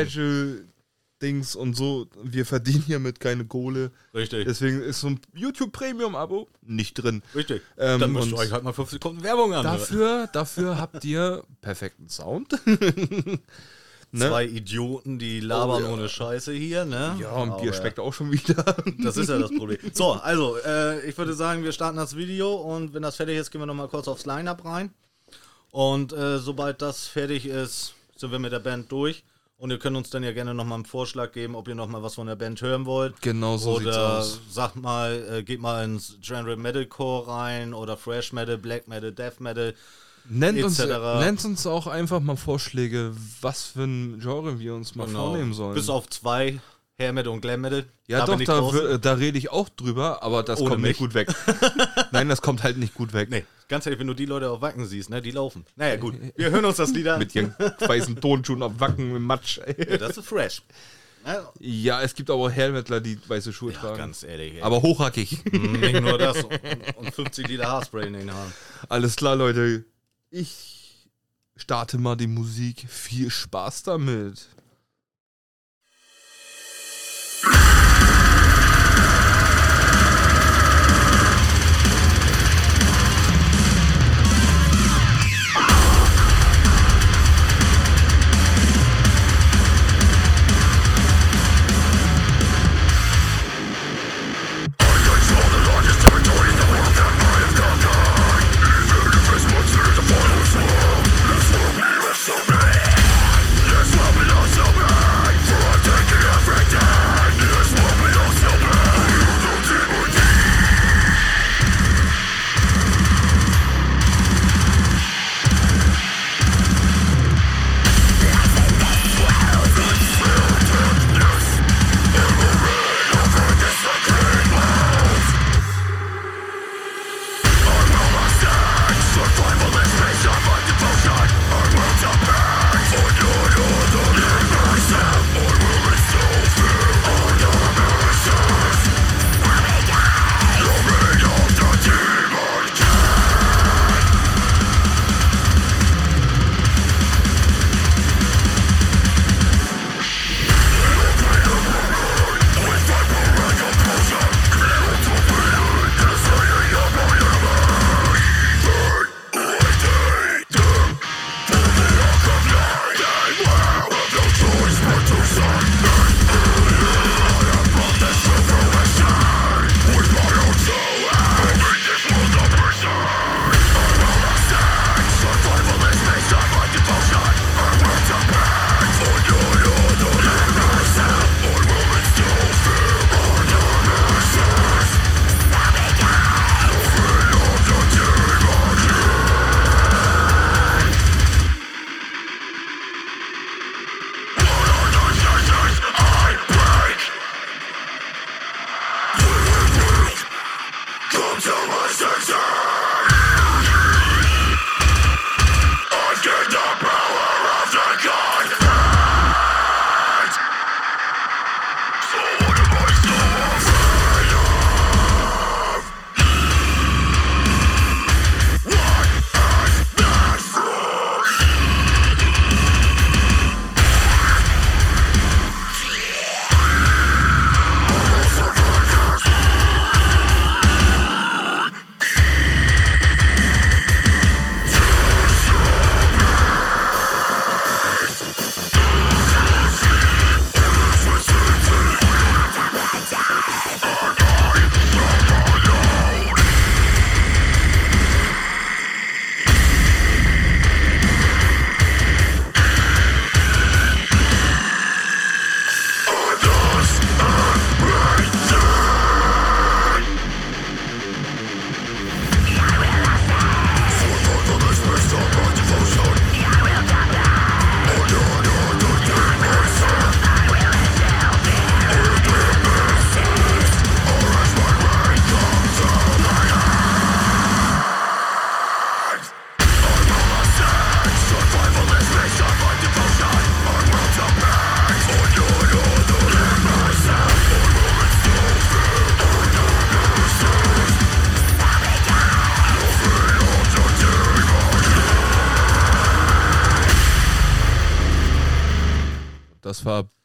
Casual-Dings und so, wir verdienen hiermit keine Kohle. Richtig, Deswegen ist so ein YouTube Premium-Abo nicht drin. richtig. Ähm, dann müsst ihr euch halt mal 5 Sekunden Werbung anhören. Dafür, dafür habt ihr perfekten Sound. (laughs) ne? Zwei Idioten, die labern Oh, ja. ohne Scheiße hier, ne? Ja, und Bier schmeckt auch schon wieder. (laughs) Das ist ja das Problem. So, also, äh, ich würde sagen, wir starten das Video und wenn das fertig ist, gehen wir nochmal kurz aufs Line-Up rein. Und äh, sobald das fertig ist, sind wir mit der Band durch. Und ihr könnt uns dann ja gerne nochmal einen Vorschlag geben, ob ihr nochmal was von der Band hören wollt. Genau so sieht's oder aus. sagt mal, äh, geht mal ins Genre Metalcore rein oder Fresh Metal, Black Metal, Death Metal. Nennt uns, etc.. nennt uns auch einfach mal Vorschläge, was für ein Genre wir uns mal vornehmen sollen. Genau. Bis auf zwei, Hair Metal und Glam Metal. ja, Da doch, da, da rede ich auch drüber, aber das Ohne kommt mich. nicht gut weg. (laughs) Nein, das kommt halt nicht gut weg. Nee, ganz ehrlich, wenn du die Leute auf Wacken siehst, ne, die laufen. Naja, gut. Wir hören uns das Lied an. Mit ihren weißen Tonschuhen auf Wacken im Matsch. Ja, das ist fresh. Ja, Ja, es gibt aber auch Helmetler, die weiße Schuhe tragen. ganz ehrlich. Ey. aber hochhackig. nicht nur das. Und, und 50 Liter Haarspray in den Haaren. Alles klar, Leute. Ich starte mal die Musik. Viel Spaß damit.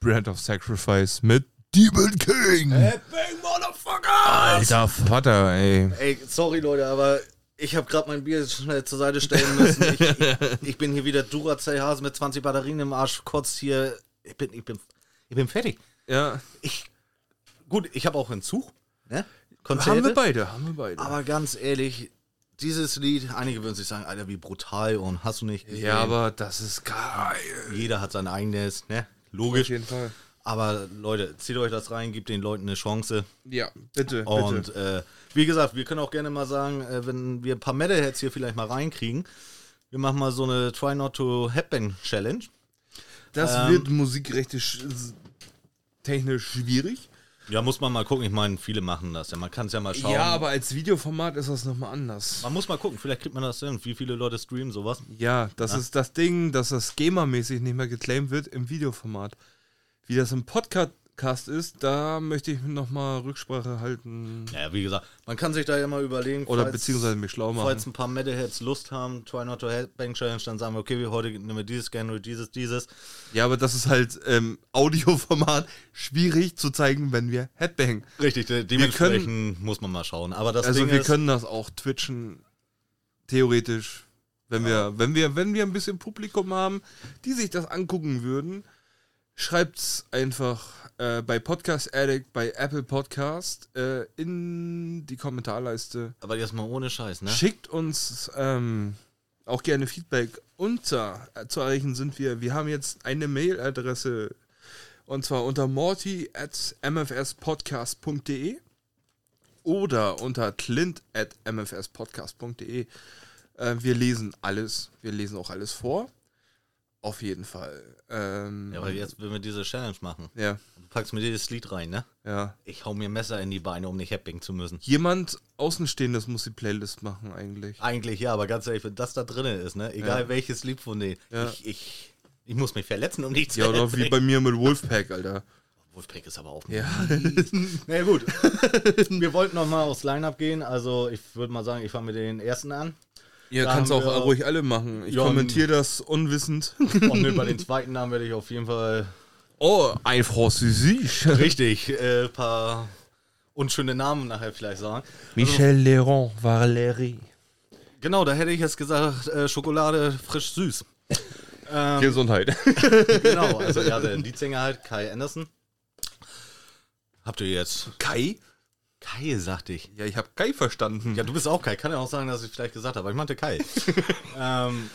Brand of Sacrifice mit Demon King. Headbang, Motherfucker! Alter Vater, ey. Ey, sorry Leute, aber ich habe gerade mein Bier schnell zur Seite stellen müssen. Ich, ich, (laughs) ich bin hier wieder Duracell-Hase mit 20 Batterien im Arsch, kurz hier. Ich bin, ich bin, ich bin fertig. Ja, Ich, gut, ich habe auch einen Zug, ne? haben Konzerte. wir beide, haben wir beide. Aber ganz ehrlich, dieses Lied, einige würden sich sagen, Alter, wie brutal und hast du nicht gesehen. ja, aber das ist geil. Jeder hat sein eigenes, ne? Auf Logisch. jeden Fall. Aber Leute, zieht euch das rein, gebt den Leuten eine Chance. Ja, bitte, Und bitte. äh, wie gesagt, wir können auch gerne mal sagen, äh, wenn wir ein paar Metalheads hier vielleicht mal reinkriegen, wir machen mal so eine Try Not to Happen Challenge. Das ähm, wird musikrechtlich technisch schwierig. Ja, muss man mal gucken. Ich meine, viele machen das ja. Man kann es ja mal schauen. Ja, aber als Videoformat ist das nochmal anders. man muss mal gucken. Vielleicht kriegt man das hin. Wie viele Leute streamen sowas? Ja, das ist das Ding, dass das GEMA-mäßig nicht mehr geclaimed wird im Videoformat. Wie das im Podcast ist, da möchte ich nochmal Rücksprache halten. Ja, wie gesagt, man kann sich da ja mal überlegen. Oder falls- beziehungsweise mich schlau machen. Falls ein paar Metalheads Lust haben, Try Not to Headbang Challenge, dann sagen wir, okay, wir heute nehmen wir dieses gerne dieses, dieses. Ja, aber das ist halt ähm, Audioformat schwierig zu zeigen, wenn wir Headbang. Richtig, de dementsprechend muss man mal schauen. Aber das Also Ding wir ist, können das auch twitchen, theoretisch, wenn wir, wenn wir, wenn wir ein bisschen Publikum haben, die sich das angucken würden, schreibt's einfach äh, bei Podcast Addict, bei Apple Podcast äh, in die Kommentarleiste. aber jetzt mal ohne Scheiß, ne? Schickt uns ähm, auch gerne Feedback. Unter äh, zu erreichen sind wir. Wir haben jetzt eine Mailadresse und zwar unter morty at mfspodcast.de oder unter clint at mfspodcast.de. Äh, wir lesen alles. Wir lesen auch alles vor. Auf jeden Fall. Ähm, Ja, aber jetzt, wenn wir diese Challenge machen, ja, du packst mir dieses Lied rein, ne? ja. Ich hau mir Messer in die Beine, um nicht Headbang zu müssen. Jemand Außenstehendes muss die Playlist machen eigentlich. Eigentlich ja, aber ganz ehrlich, wenn das da drin ist, ne? Egal Ja. welches Lied von denen, Ja. ich, ich, ich muss mich verletzen, um nicht zu Ja, oder wie bei mir mit Wolfpack, Alter. Wolfpack ist aber auch. Ja. Na ja, gut. (laughs) wir wollten noch mal aufs Line-Up gehen. Also, ich würde mal sagen, ich fange mit den ersten an. Ihr Da kannst haben auch wir- ruhig alle machen. Ich Ja, kommentiere das unwissend. Und über (laughs) den zweiten Namen werde ich auf jeden Fall Oh, ein Französisch. richtig äh, paar unschöne Namen nachher vielleicht sagen. Michel Leron, Valérie. Genau, da hätte ich jetzt gesagt, äh, Schokolade frisch süß. (laughs) Ähm, Gesundheit. (laughs) genau, also ja, der Leadsänger halt, Kai Anderson. Habt ihr jetzt Kai? Kai, sagte ich. Ja, ich habe Kai verstanden. Ja, du bist auch Kai. Kann ja auch sagen, dass ich vielleicht gesagt habe, aber ich meinte Kai. (laughs) ähm,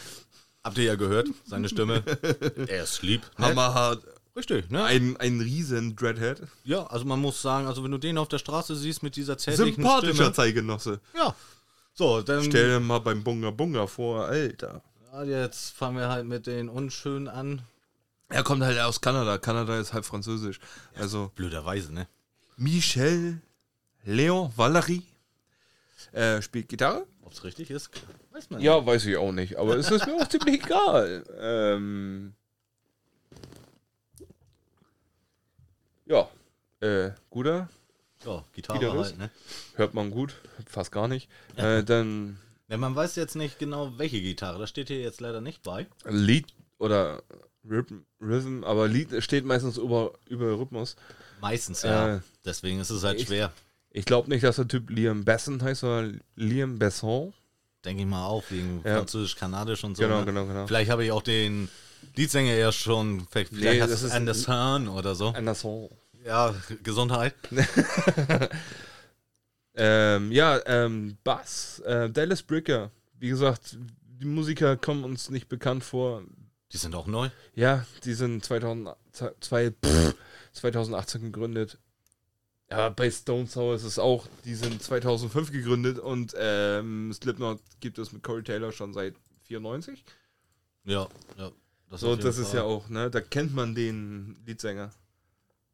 habt ihr ja gehört, seine Stimme. (laughs) Er ist lieb. nett. Hammerhart. Richtig, ne? Ein, ein riesen Dreadhead. Ja, also man muss sagen, also wenn du den auf der Straße siehst mit dieser zärtlichen Sympathischer Stimme. Zeitgenosse. Ja. So, dann Stell dir mal beim Bunga Bunga vor, Alter. ja, jetzt fangen wir halt mit den Unschönen an. Er kommt halt aus Kanada. Kanada ist halb französisch. Also Blöderweise, ne? Michel Leon Valérie äh, spielt Gitarre. Ob es richtig ist, weiß man Ja, weiß ich auch nicht, aber es ist mir auch ziemlich egal. Ähm, ja, äh, guter, Ja, Gitarre Gitarrist. halt, ne? hört man gut, fast gar nicht. Äh, dann (laughs) Ja, man weiß jetzt nicht genau, welche Gitarre. Das steht hier jetzt leider nicht bei. Lied oder Rhythm, Rhythm aber Lied steht meistens über, über Rhythmus. Meistens, ja. Äh, Deswegen ist es halt ich- schwer. Ich glaube nicht, dass der Typ Liam Besson heißt, sondern Liam Besson. Denke ich mal auch, wegen Ja. Französisch-Kanadisch und so. Genau, ne? genau, genau. Vielleicht habe ich auch den Leadsänger ja schon. Vielleicht, Nee, heißt es Anderson oder so. Anderson. Ja, Gesundheit. (laughs) Ähm, ja, ähm, Bass, äh, Dallas Bricker. Wie gesagt, die Musiker kommen uns nicht bekannt vor. Die sind auch neu. Ja, die sind 2000, zwei, pff, 2018 gegründet. Ja, bei Stone Sour ist es auch, die sind 2005 gegründet und ähm, Slipknot gibt es mit Corey Taylor schon seit 94. Ja, ja. Das So, das ist Fall. ja auch, ne, da kennt man den Leadsänger.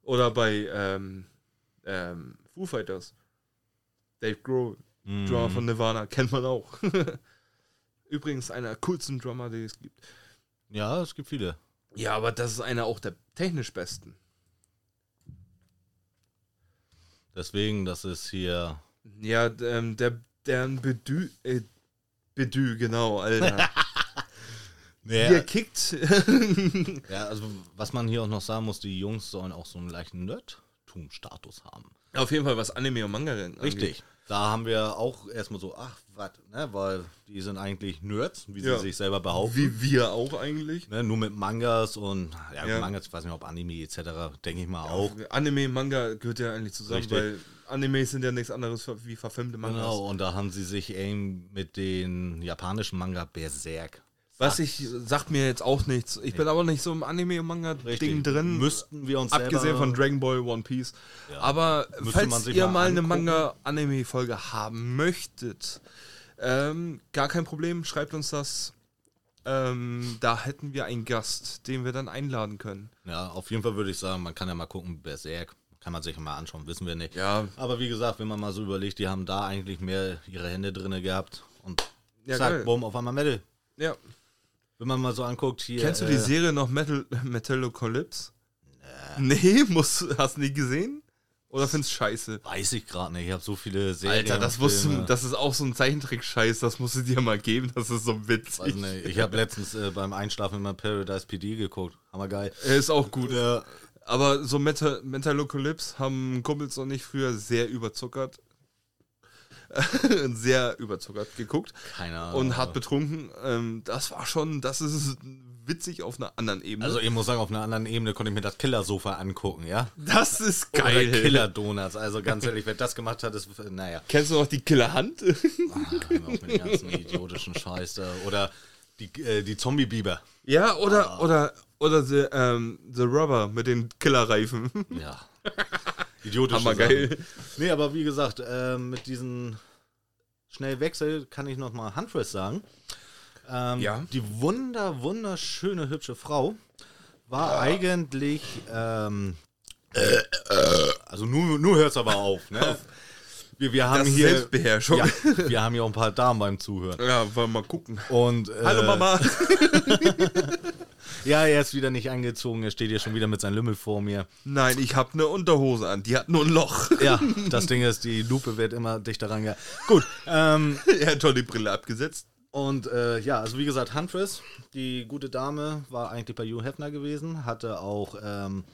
Oder bei ähm, ähm, Foo Fighters. Dave Grohl, Mhm. Drummer von Nirvana, kennt man auch. (laughs) Übrigens einer der coolsten Drummer, die es gibt. Ja, es gibt viele. Ja, aber das ist einer auch der technisch besten. Deswegen, das ist hier. Ja, ähm, der, deren Bedü, äh, Bedü, genau, Alter. (laughs) Ja. Ihr kickt. Ja, also was man hier auch noch sagen muss, die Jungs sollen auch so einen leichten Nerdtum-Status haben. Auf jeden Fall, was Anime und Manga angeht. Richtig. Da haben wir auch erstmal so, ach, was, ne, weil die sind eigentlich Nerds, wie Ja. sie sich selber behaupten. Wie wir auch eigentlich. Ne, nur mit Mangas und ja, Ja. Mangas, ich weiß nicht, ob Anime etc., denke ich mal auch. Anime und Manga gehört ja eigentlich zusammen, Richtig. weil Animes sind ja nichts anderes wie verfilmte Mangas. Genau, und da haben sie sich eben mit den japanischen Manga Berserk. Was ich, sagt mir jetzt auch nichts. Ich bin aber nicht so im Anime- und Manga-Ding drin. Müssten wir uns Abgesehen von Dragon Ball, One Piece. Aber Müsste falls ihr mal mal eine. Manga-Anime-Folge haben möchtet, ähm, gar kein Problem, schreibt uns das. Ähm, da hätten wir einen Gast, den wir dann einladen können. Ja, auf jeden Fall würde ich sagen, man kann ja mal gucken, Berserk. Kann man sich mal anschauen, wissen wir nicht. Ja, Aber wie gesagt, wenn man mal so überlegt, die haben da eigentlich mehr ihre Hände drin gehabt und Ja, zack, geil. bumm, auf einmal Metal. ja. Wenn man mal so anguckt, hier. Kennst du äh, die Serie noch Metal, (laughs) Metalocalypse? Nee, (laughs) musst, hast du nie gesehen? Oder findest scheiße? Weiß ich gerade nicht. Ich habe so viele Serien. Alter, das, musst du, das ist auch so ein Zeichentrick-Scheiß, das musst du dir mal geben, das ist so witzig. Weiß nicht. Ich habe letztens äh, beim Einschlafen immer Paradise PD geguckt. Hammer geil. Er ist auch gut. Ja. Aber so Meta Metalocalypse haben Kumpels und ich früher sehr überzuckert. (laughs) sehr überzuckert geguckt Keine Ahnung. und hart betrunken. Ähm, das war schon, das ist witzig auf einer anderen Ebene. Also ich muss sagen, auf einer anderen Ebene konnte ich mir das Killer-Sofa angucken, ja? das ist Oder geil. Killer-Donuts. Also ganz ehrlich, wer das gemacht hat, ist, naja, Kennst du noch die Killerhand? auch mit dem ganzen idiotischen Scheiß da. Oder die, äh, die Zombie-Biber. ja, Ah. oder, oder, oder the, ähm, the Rubber mit den Killerreifen. Ja. (laughs) Idiotisch. Hammergeil. Nee, aber wie gesagt, äh, mit diesem Schnellwechsel kann ich noch mal Huntress sagen. Ähm, Ja. Die wunder, wunderschöne, hübsche Frau war eigentlich, ähm, also nur, nur hört es aber auf, ne? Wir, wir haben Das hier, Selbstbeherrschung. ja, wir haben hier auch ein paar Damen beim Zuhören. Ja, wollen wir mal gucken. Und, äh, Hallo Mama. (laughs) Ja, er ist wieder nicht angezogen, er steht hier schon wieder mit seinem Lümmel vor mir. Nein, ich habe eine Unterhose an, die hat nur ein Loch. Ja, (laughs) das Ding ist, die Lupe wird immer dichter range. Gut, ähm, (laughs) er hat doch die Brille abgesetzt. Und äh, ja, also wie gesagt, Huntress, die gute Dame, war eigentlich bei Hugh Hefner gewesen, hatte auch, ähm,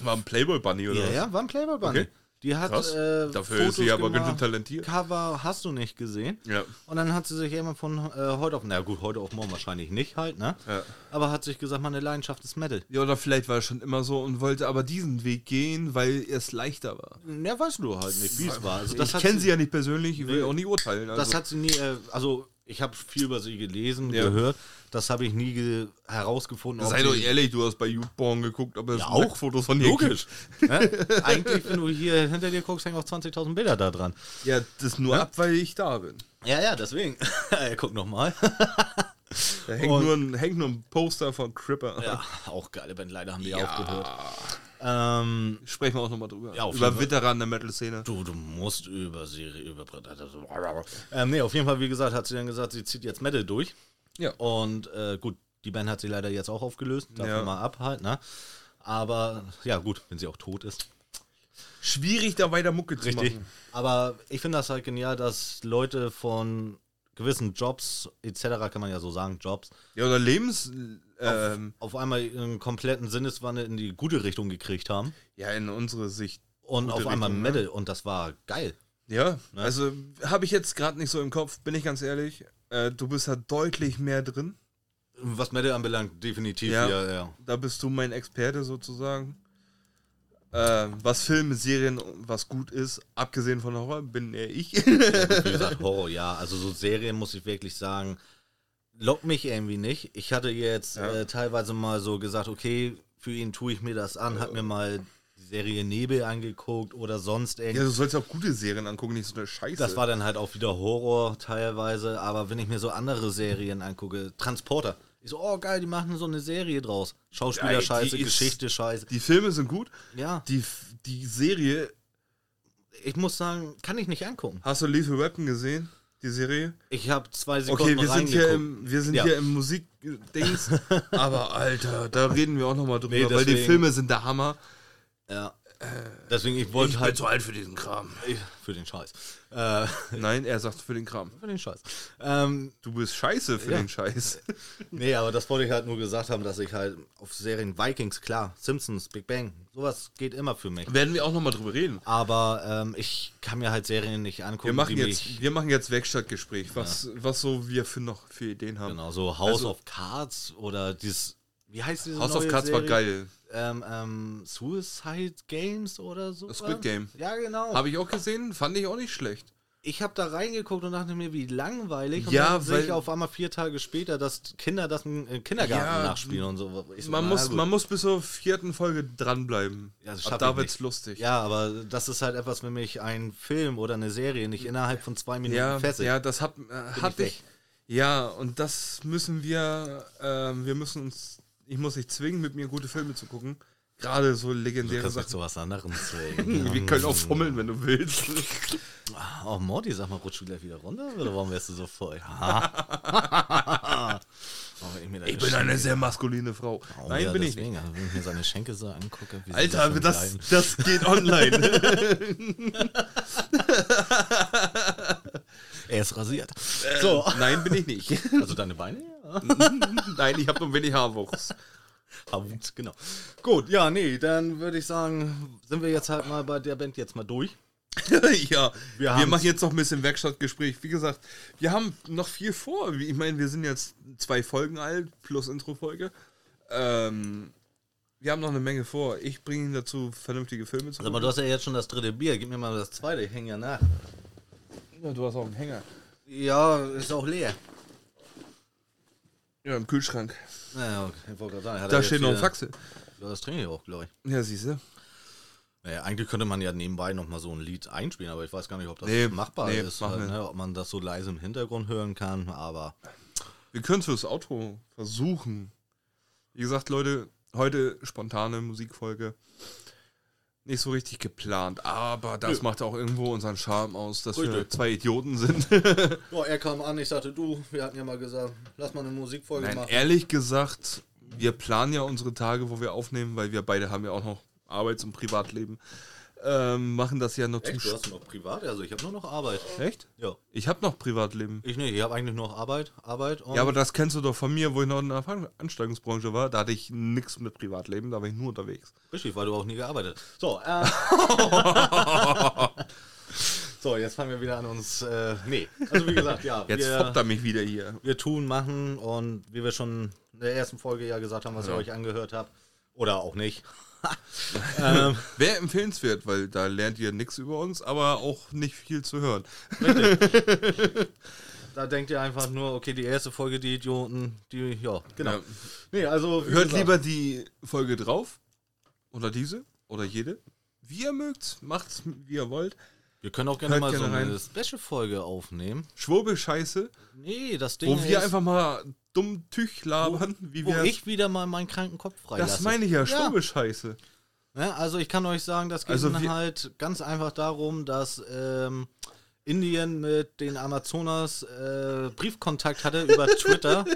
War ein Playboy Bunny oder ja, was? ja, war ein Playboy Bunny. Okay. Die hat Krass. äh, Dafür ist sie Fotos aber ganz schön talentiert. Cover hast du nicht gesehen. Ja. Und dann hat sie sich immer von äh, heute auf, na gut, heute auf morgen wahrscheinlich nicht halt, ne? Ja. Aber hat sich gesagt, meine Leidenschaft ist Metal. Ja, oder vielleicht war er schon immer so und wollte aber diesen Weg gehen, weil es leichter war. Ja, weißt du halt nicht, wie es war. Also das ich kenne sie ja nicht persönlich, ich will Nee. auch nie urteilen. Also. Das hat sie nie, äh, also ich habe viel über sie gelesen, Ja. gehört. Das habe ich nie ge herausgefunden. Sei doch ehrlich, du hast bei YouPorn geguckt, aber es Ja, sind auch. Nacktfotos von dir Logisch. Ne? (laughs) Eigentlich, wenn du hier hinter dir guckst, hängen auch 20.000 Bilder da dran. Ja, das nur ab, weil ich da bin. Ja, ja, deswegen. (laughs) Guck nochmal. Da hängt, nur ein, hängt nur ein Poster von Cripper. Ja, auch geile Band, leider haben die Ja. aufgehört. Ähm, Sprechen wir auch nochmal drüber. Ja, Über. Veteranen der Metal-Szene. du, du musst über Serie, über ähm, Nee, auf jeden Fall, wie gesagt, hat sie dann gesagt, sie zieht jetzt Metal durch. Ja. Und äh, gut, die Band hat sie leider jetzt auch aufgelöst. Davon Ja. mal ab halt, ne? Aber ja, gut, wenn sie auch tot ist. Schwierig, da weiter Mucke zu Richtig. machen. Aber ich finde das halt genial, dass Leute von gewissen Jobs, etc., kann man ja so sagen, Jobs, Ja, oder Lebens... Ähm, auf einmal einen kompletten Sinneswandel in die gute Richtung gekriegt haben. ja, in unsere Sicht. Und auf einmal Richtung, ne? Metal. Und das war geil. Ja, Ne? also habe ich jetzt gerade nicht so im Kopf, bin ich ganz ehrlich. Äh, du bist da deutlich mehr drin. Was Metal anbelangt, definitiv. Ja. Ja, ja. Da bist du mein Experte sozusagen. Äh, was Filme, Serien, was gut ist, abgesehen von Horror, bin eher ich. Wie gesagt, (laughs) Horror, ja. Also so Serien muss ich wirklich sagen, lockt mich irgendwie nicht. Ich hatte jetzt Ja. äh, teilweise mal so gesagt, okay, für ihn tue ich mir das an, hab mir mal die Serie Nebel angeguckt oder sonst ja, irgendwas. du sollst auch gute Serien angucken, nicht so eine Scheiße. Das war dann halt auch wieder Horror teilweise, aber wenn ich mir so andere Serien angucke, Transporter. Ich so, oh geil, die machen so eine Serie draus. Schauspieler Ja, scheiße, ist- Geschichte scheiße. die Filme sind gut. Ja, Die, die Serie, ich muss sagen, kann ich nicht angucken. hast du Lethal Weapon gesehen? Die Serie? Ich habe zwei Sekunden Okay, wir sind hier im, wir sind Ja. hier im Musikdings. (laughs) aber Alter, da reden wir auch nochmal drüber, Nee, weil die Filme sind der Hammer. Ja. Deswegen, ich wollte halt. zu alt für diesen Kram. Ich, für den Scheiß. Äh, Nein, er sagt für den Kram. für den Scheiß. Ähm, Du bist scheiße für Ja. den Scheiß. (laughs) nee, aber das wollte ich halt nur gesagt haben, dass ich halt auf Serien Vikings, klar, Simpsons, Big Bang, sowas geht immer für mich. Werden wir auch nochmal drüber reden. Aber ähm, ich kann mir halt Serien nicht angucken, Wir machen jetzt, mich. wir machen jetzt Werkstattgespräch, was, was so wir für noch für Ideen haben. Genau, so House Also- of Cards oder dieses. Wie heißt diese House of Cards war Serie? geil. Ähm, ähm, Suicide Games oder so. Squid Game. Ja, genau. Habe ich auch gesehen, fand ich auch nicht schlecht. ich habe da reingeguckt und dachte mir, wie langweilig. Und Ja, dann sehe ich auf einmal vier Tage später, dass Kinder das im äh, Kindergarten Ja, nachspielen und so. So, Man na muss, gut. man muss bis zur vierten Folge dranbleiben. Ja, das Ab da wird's nicht. lustig. Ja, aber das ist halt etwas, wenn mich ein Film oder eine Serie nicht innerhalb von zwei Minuten ja, fesselt. ja, das hat, äh, hatte ich. Ja, und das müssen wir, ähm, wir müssen uns, ich muss dich zwingen, mit mir gute Filme zu gucken. Gerade so Du legendäre mich Sachen. zu was anderem (laughs) zwingen. Wir können auch fummeln, wenn du willst. (laughs) Oh, Morty, sag mal, rutschst du gleich wieder runter? Oder warum wärst du so voll? (laughs) oh, ich Ich bin eine sehr maskuline Frau. Oh, Nein, ja, bin ich deswegen, also wenn ich mir seine Schenkel so angucke. Alter, das, das geht online. Er ist rasiert. So. Nein, bin ich nicht. Also deine Beine? (laughs) Nein, ich habe nur wenig Haarwuchs. Haut, genau. Gut, ja, nee, dann würde ich sagen, sind wir jetzt halt mal bei der Band jetzt mal durch. (laughs) ja, Wir wir, machen jetzt noch ein bisschen Werkstattgespräch. Wie gesagt, wir haben noch viel vor. Ich meine, wir sind jetzt zwei Folgen alt, plus Intro-Folge. Ähm, wir haben noch eine Menge vor. Ich bringe ihn dazu, vernünftige Filme zu Sag mal, du hast ja jetzt schon das dritte Bier. Gib mir mal das zweite, ich hänge ja nach. Ja, du hast auch einen Hänger. Ja, ist auch leer. Ja, im Kühlschrank. Naja, ich wollte gerade sagen. hat er Da jetzt steht noch ein wieder- Faxe. Ja, das trinke ich auch, glaube ich. Ja, siehst du. Naja, eigentlich könnte man ja nebenbei nochmal so ein Lied einspielen, aber ich weiß gar nicht, ob das Nee, machbar nee, ist. Halt, wir. ne? Ob man das so leise im Hintergrund hören kann, aber Wir können es fürs Auto versuchen. Wie gesagt, Leute, heute spontane Musikfolge. Nicht so richtig geplant, aber das Nö. macht auch irgendwo unseren Charme aus, dass wir Richtig. zwei Idioten sind. (laughs) Ja, er kam an, ich sagte, du, wir hatten ja mal gesagt, lass mal eine Musikfolge Nein, machen. ehrlich gesagt, wir planen ja unsere Tage, wo wir aufnehmen, weil wir beide haben ja auch noch Arbeits- und Privatleben. Ähm, machen das ja nur zum Echt, du Sch hast noch privat? Also ich habe nur noch Arbeit. Echt? Ja. Ich habe noch Privatleben. Ich nicht, ich habe eigentlich nur noch Arbeit, Arbeit und Ja, aber das kennst du doch von mir, wo ich noch in der Veranstaltungsbranche war. Da hatte ich nichts mit Privatleben, da war ich nur unterwegs. richtig, weil du auch nie gearbeitet hast. So, äh, (laughs) so, jetzt fangen wir wieder an uns, äh, nee. Also wie gesagt, ja, Jetzt wir, foppt er mich wieder hier. wir tun, machen und wie wir schon in der ersten Folge ja gesagt haben, was ihr euch angehört habt, oder auch nicht. Ähm, (laughs) Wäre empfehlenswert, weil da lernt ihr nichts über uns, aber auch nicht viel zu hören. da denkt ihr einfach nur, okay, die erste Folge, die Idioten, die, ja, genau. Ja. Nee, also Hört gesagt, lieber die Folge drauf. Oder diese. Oder jede. Wie ihr mögt. Macht's, wie ihr wollt. Wir können auch gerne Hört mal so gerne eine rein. Special-Folge aufnehmen. Schwurbelscheiße. Nee, das Ding Wo wir ist, einfach mal dumm Tüch labern. wie wo wir. ich wieder mal meinen kranken Kopf freilasse. das meine ich ja. Schwurbelscheiße. Ja, also ich kann euch sagen, das geht Also dann halt ganz einfach darum, dass ähm, Indien mit den Amazonas äh, Briefkontakt hatte über (laughs) Twitter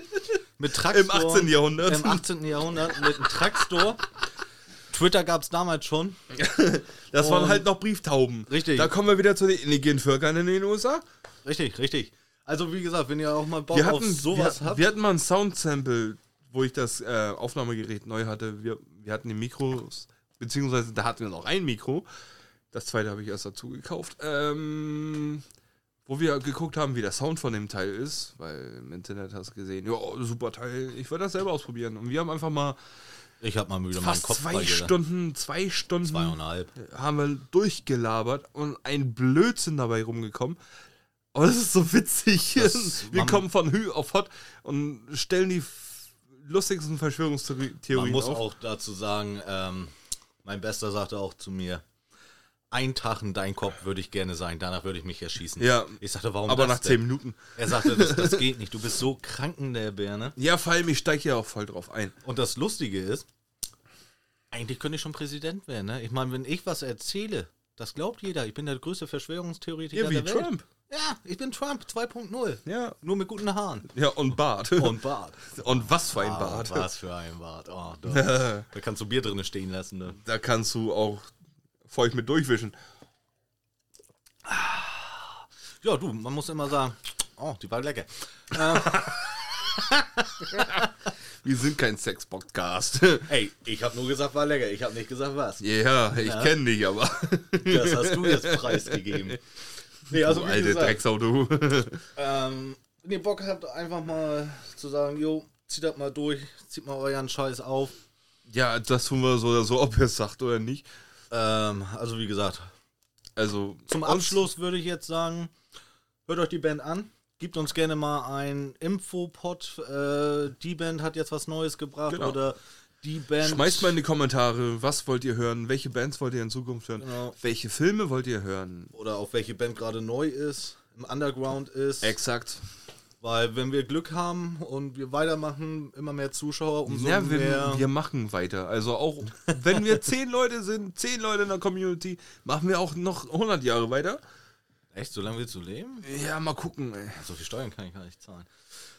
mit Truckstore. Im 18. Jahrhundert. Im 18. Jahrhundert mit einem Truckstore. Twitter gab es damals schon. (laughs) Das waren Und- halt noch Brieftauben. Richtig. Da kommen wir wieder zu den indigenen Völkern in den USA. Richtig, richtig. Also wie gesagt, wenn ihr auch mal Bock Wir auf hatten, sowas wir, habt. wir hatten mal ein Soundsample, wo ich das äh, Aufnahmegerät neu hatte. Wir, wir hatten die Mikros, beziehungsweise da hatten wir noch ein Mikro. Das zweite habe ich erst dazu gekauft. Ähm, wo wir geguckt haben, wie der Sound von dem Teil ist, weil im Internet hast du gesehen, ja, super Teil, ich würde das selber ausprobieren. Und wir haben einfach mal ich hab mal wieder meinen Kopf zwei. Stunden, zwei Stunden Zweieinhalb. haben wir durchgelabert und ein Blödsinn dabei rumgekommen. Aber das ist so witzig. Das- (laughs) wir man- kommen von Hü auf Hot und stellen die lustigsten Man Verschwörungstheorien muss auf. auch dazu sagen, ähm, mein Bester sagte auch zu mir, ein Tag in dein Kopf würde ich gerne sein, danach würde ich mich erschießen. Ja. Ich sagte, warum aber nach denn? zehn Minuten. Er sagte, das, das (laughs) geht nicht, du bist so krank in der Birne. Ja, vor allem, ich steige ja auch voll drauf ein. Und das Lustige ist, eigentlich könnte ich schon Präsident werden. Ne? Ich meine, wenn ich was erzähle, das glaubt jeder. Ich bin der größte Verschwörungstheoretiker Ja, wie der Welt. Trump. Ja, ich bin Trump 2.0. Ja. Nur mit guten Haaren. Ja, und Bart. (laughs) Und Bart. Und was für ein Ah, Bart. Was für ein Bart. Oh, da, (laughs) da kannst du Bier drin stehen lassen. Ne? Da kannst du auch feucht mit durchwischen. Ja, du, man muss immer sagen, oh, die war lecker. (laughs) Wir sind kein Sex-Podcast. Ey, ich habe nur gesagt, war lecker. Ich habe nicht gesagt, was. Ja, ich kenne dich, aber. Das hast du jetzt preisgegeben. Nee, also du alte gesagt, Drecksau, du. (laughs) ähm, wenn ihr Bock habt, einfach mal zu sagen, jo, zieht das mal durch, zieht mal euren Scheiß auf. ja, das tun wir so oder so, ob ihr es sagt oder nicht. Ähm, also wie gesagt, Also. zum Abschluss würde ich jetzt sagen, hört euch die Band an. Gebt uns gerne mal ein Infopod. Äh, die Band hat jetzt was Neues gebracht Genau. oder die Band. Schmeißt mal in die Kommentare, was wollt ihr hören, welche Bands wollt ihr in Zukunft hören, Genau. welche Filme wollt ihr hören. oder auf welche Band gerade neu ist, im Underground ist. Exakt. Weil wenn wir Glück haben und wir weitermachen, immer mehr Zuschauer, umso Ja, mehr. wir, wir machen weiter. Also auch wenn wir (laughs) zehn Leute sind, zehn Leute in der Community, machen wir auch noch 100 Jahre weiter. Echt, so lange willst du leben? Ja, mal gucken. Ey. So viel Steuern kann ich gar nicht zahlen.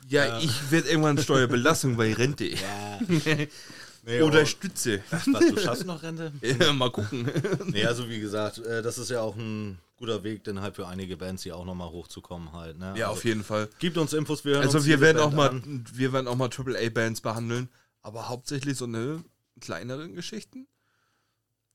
Ja, ich werde irgendwann Steuerbelastung bei Rente. (laughs) Ja. (laughs) nee, Oder aber- Stütze. was, du schaffst noch Rente? Ja, mal gucken. Nee, also wie gesagt, äh, das ist ja auch ein guter Weg, dann halt für einige Bands hier auch nochmal hochzukommen halt. Ne? Ja, also, auf jeden Fall. Gibt uns Infos, wir hören Also uns wir werden Band auch mal, an. wir werden auch mal AAA-Bands behandeln, aber hauptsächlich so eine kleineren Geschichten.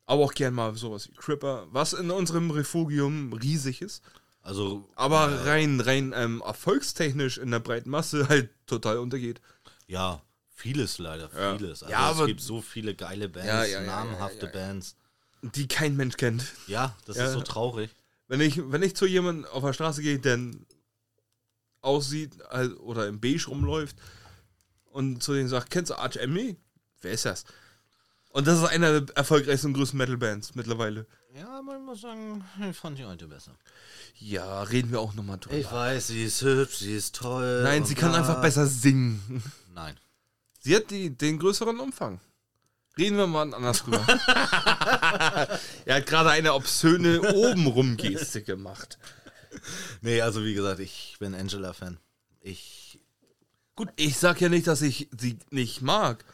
Aber auch gern mal sowas wie Cripper, was in unserem Refugium riesig ist. Also, Aber rein, rein ähm, erfolgstechnisch in der breiten Masse (laughs) halt total untergeht. ja, vieles leider, Ja. vieles. Also Ja, es aber- gibt so viele geile Bands, Ja, ja, namhafte. Bands. Die kein Mensch kennt. Ja, das ist so traurig. Wenn ich, wenn ich zu jemandem auf der Straße gehe, der aussieht halt, oder im Beige rumläuft und zu denen sagt, kennst du Arch Enemy? Wer ist das? Und das ist einer der erfolgreichsten und größten Metal-Bands mittlerweile. Ja, ich muss sagen, ich fand die alte besser. Ja, reden wir auch nochmal drüber. Ich weiß, sie ist hübsch, sie ist toll. Nein, sie kann einfach besser singen. Nein. Sie hat die, den größeren Umfang. Reden wir mal anders drüber. (laughs) er hat gerade eine obszöne obenrum-Geste gemacht. Nee, also wie gesagt, ich bin Angela-Fan. Ich. Gut, ich sag ja nicht, dass ich sie nicht mag.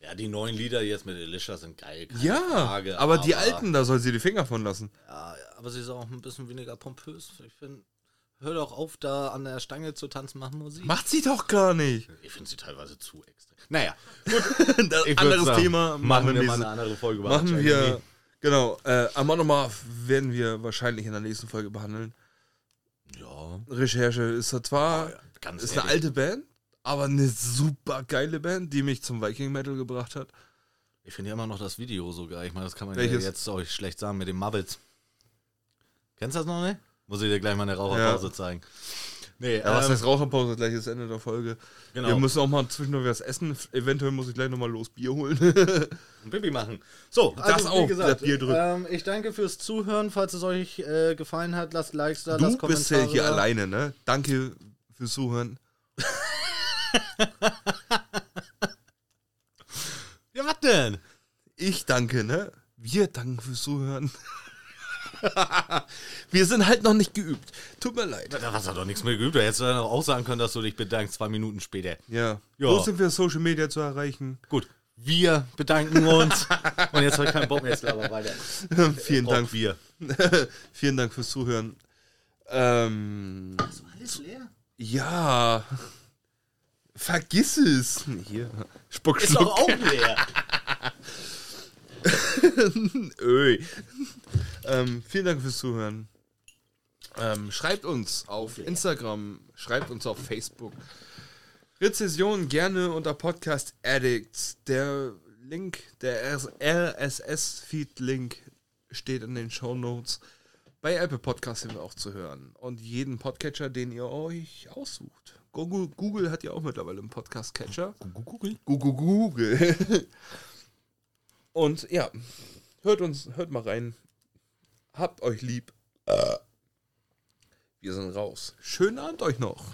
Ja, die neuen Lieder jetzt mit Alicia sind geil. keine Ja, Frage, aber die alten, da soll sie die Finger von lassen. Ja, aber sie ist auch ein bisschen weniger pompös. Ich finde, hör doch auf, da an der Stange zu tanzen, mach Musik. Macht sie doch gar nicht. Ich finde sie teilweise zu extrem. Naja, (laughs) Das ich würd anderes sagen, Thema Machen wir mal nächste- eine andere Folge Machen wir, genau, äh, Amanoma werden wir wahrscheinlich in der nächsten Folge behandeln. Ja, Recherche ist zwar, Oh ja, ganz ist ehrlich. eine alte Band, aber eine super geile Band, die mich zum Viking Metal gebracht hat. Ich finde ja immer noch das Video so geil. Ich meine, das kann man ja jetzt euch schlecht sagen mit den Mubbles. Kennst du das noch nicht? Muss ich dir gleich mal eine Raucherpause Ja. zeigen. Nee, Ja, was ähm, heißt Raucherpause? Gleich ist Ende der Folge. Genau. Wir müssen auch mal zwischendurch was essen. Eventuell muss ich gleich nochmal los Bier holen. (laughs) ein Pipi machen. So, also Das auch, wie gesagt, das Bier drücken. ähm, ich danke fürs Zuhören. Falls es euch äh, gefallen hat, lasst Likes da, du lasst bist ja Kommentare hier da. alleine, ne? Danke fürs Zuhören. (laughs) Ja, was denn? Ich danke, ne? Wir danken fürs Zuhören. (laughs) (laughs) Wir sind halt noch nicht geübt. Tut mir leid. Da hast du doch nichts mehr geübt. Du hättest dann auch sagen können, dass du dich bedankst, zwei Minuten später. Ja. Ja. Wo sind wir Social Media zu erreichen? Gut, wir bedanken uns. Und jetzt habe ich keinen Bock mehr, jetzt aber weiter. (laughs) Vielen Dank. Wir. (laughs) Vielen Dank fürs Zuhören. Ähm, Alles leer? ja. Vergiss es. Hier. Spuck, Ist doch auch leer. (laughs) Ähm, vielen Dank fürs Zuhören. Ähm, schreibt uns auf Instagram, schreibt uns auf Facebook. Rezession gerne unter Podcast Addicts. Der Link, der RSS-Feed-Link steht in den Show Notes. Bei Apple Podcasts sind wir auch zu hören. Und jeden Podcatcher, den ihr euch aussucht. Google, Google hat ja auch mittlerweile einen Podcast-Catcher. Google? Google, Google. (laughs) Und ja, hört uns, hört mal rein. Habt euch lieb. Wir sind raus. Schönen Abend euch noch.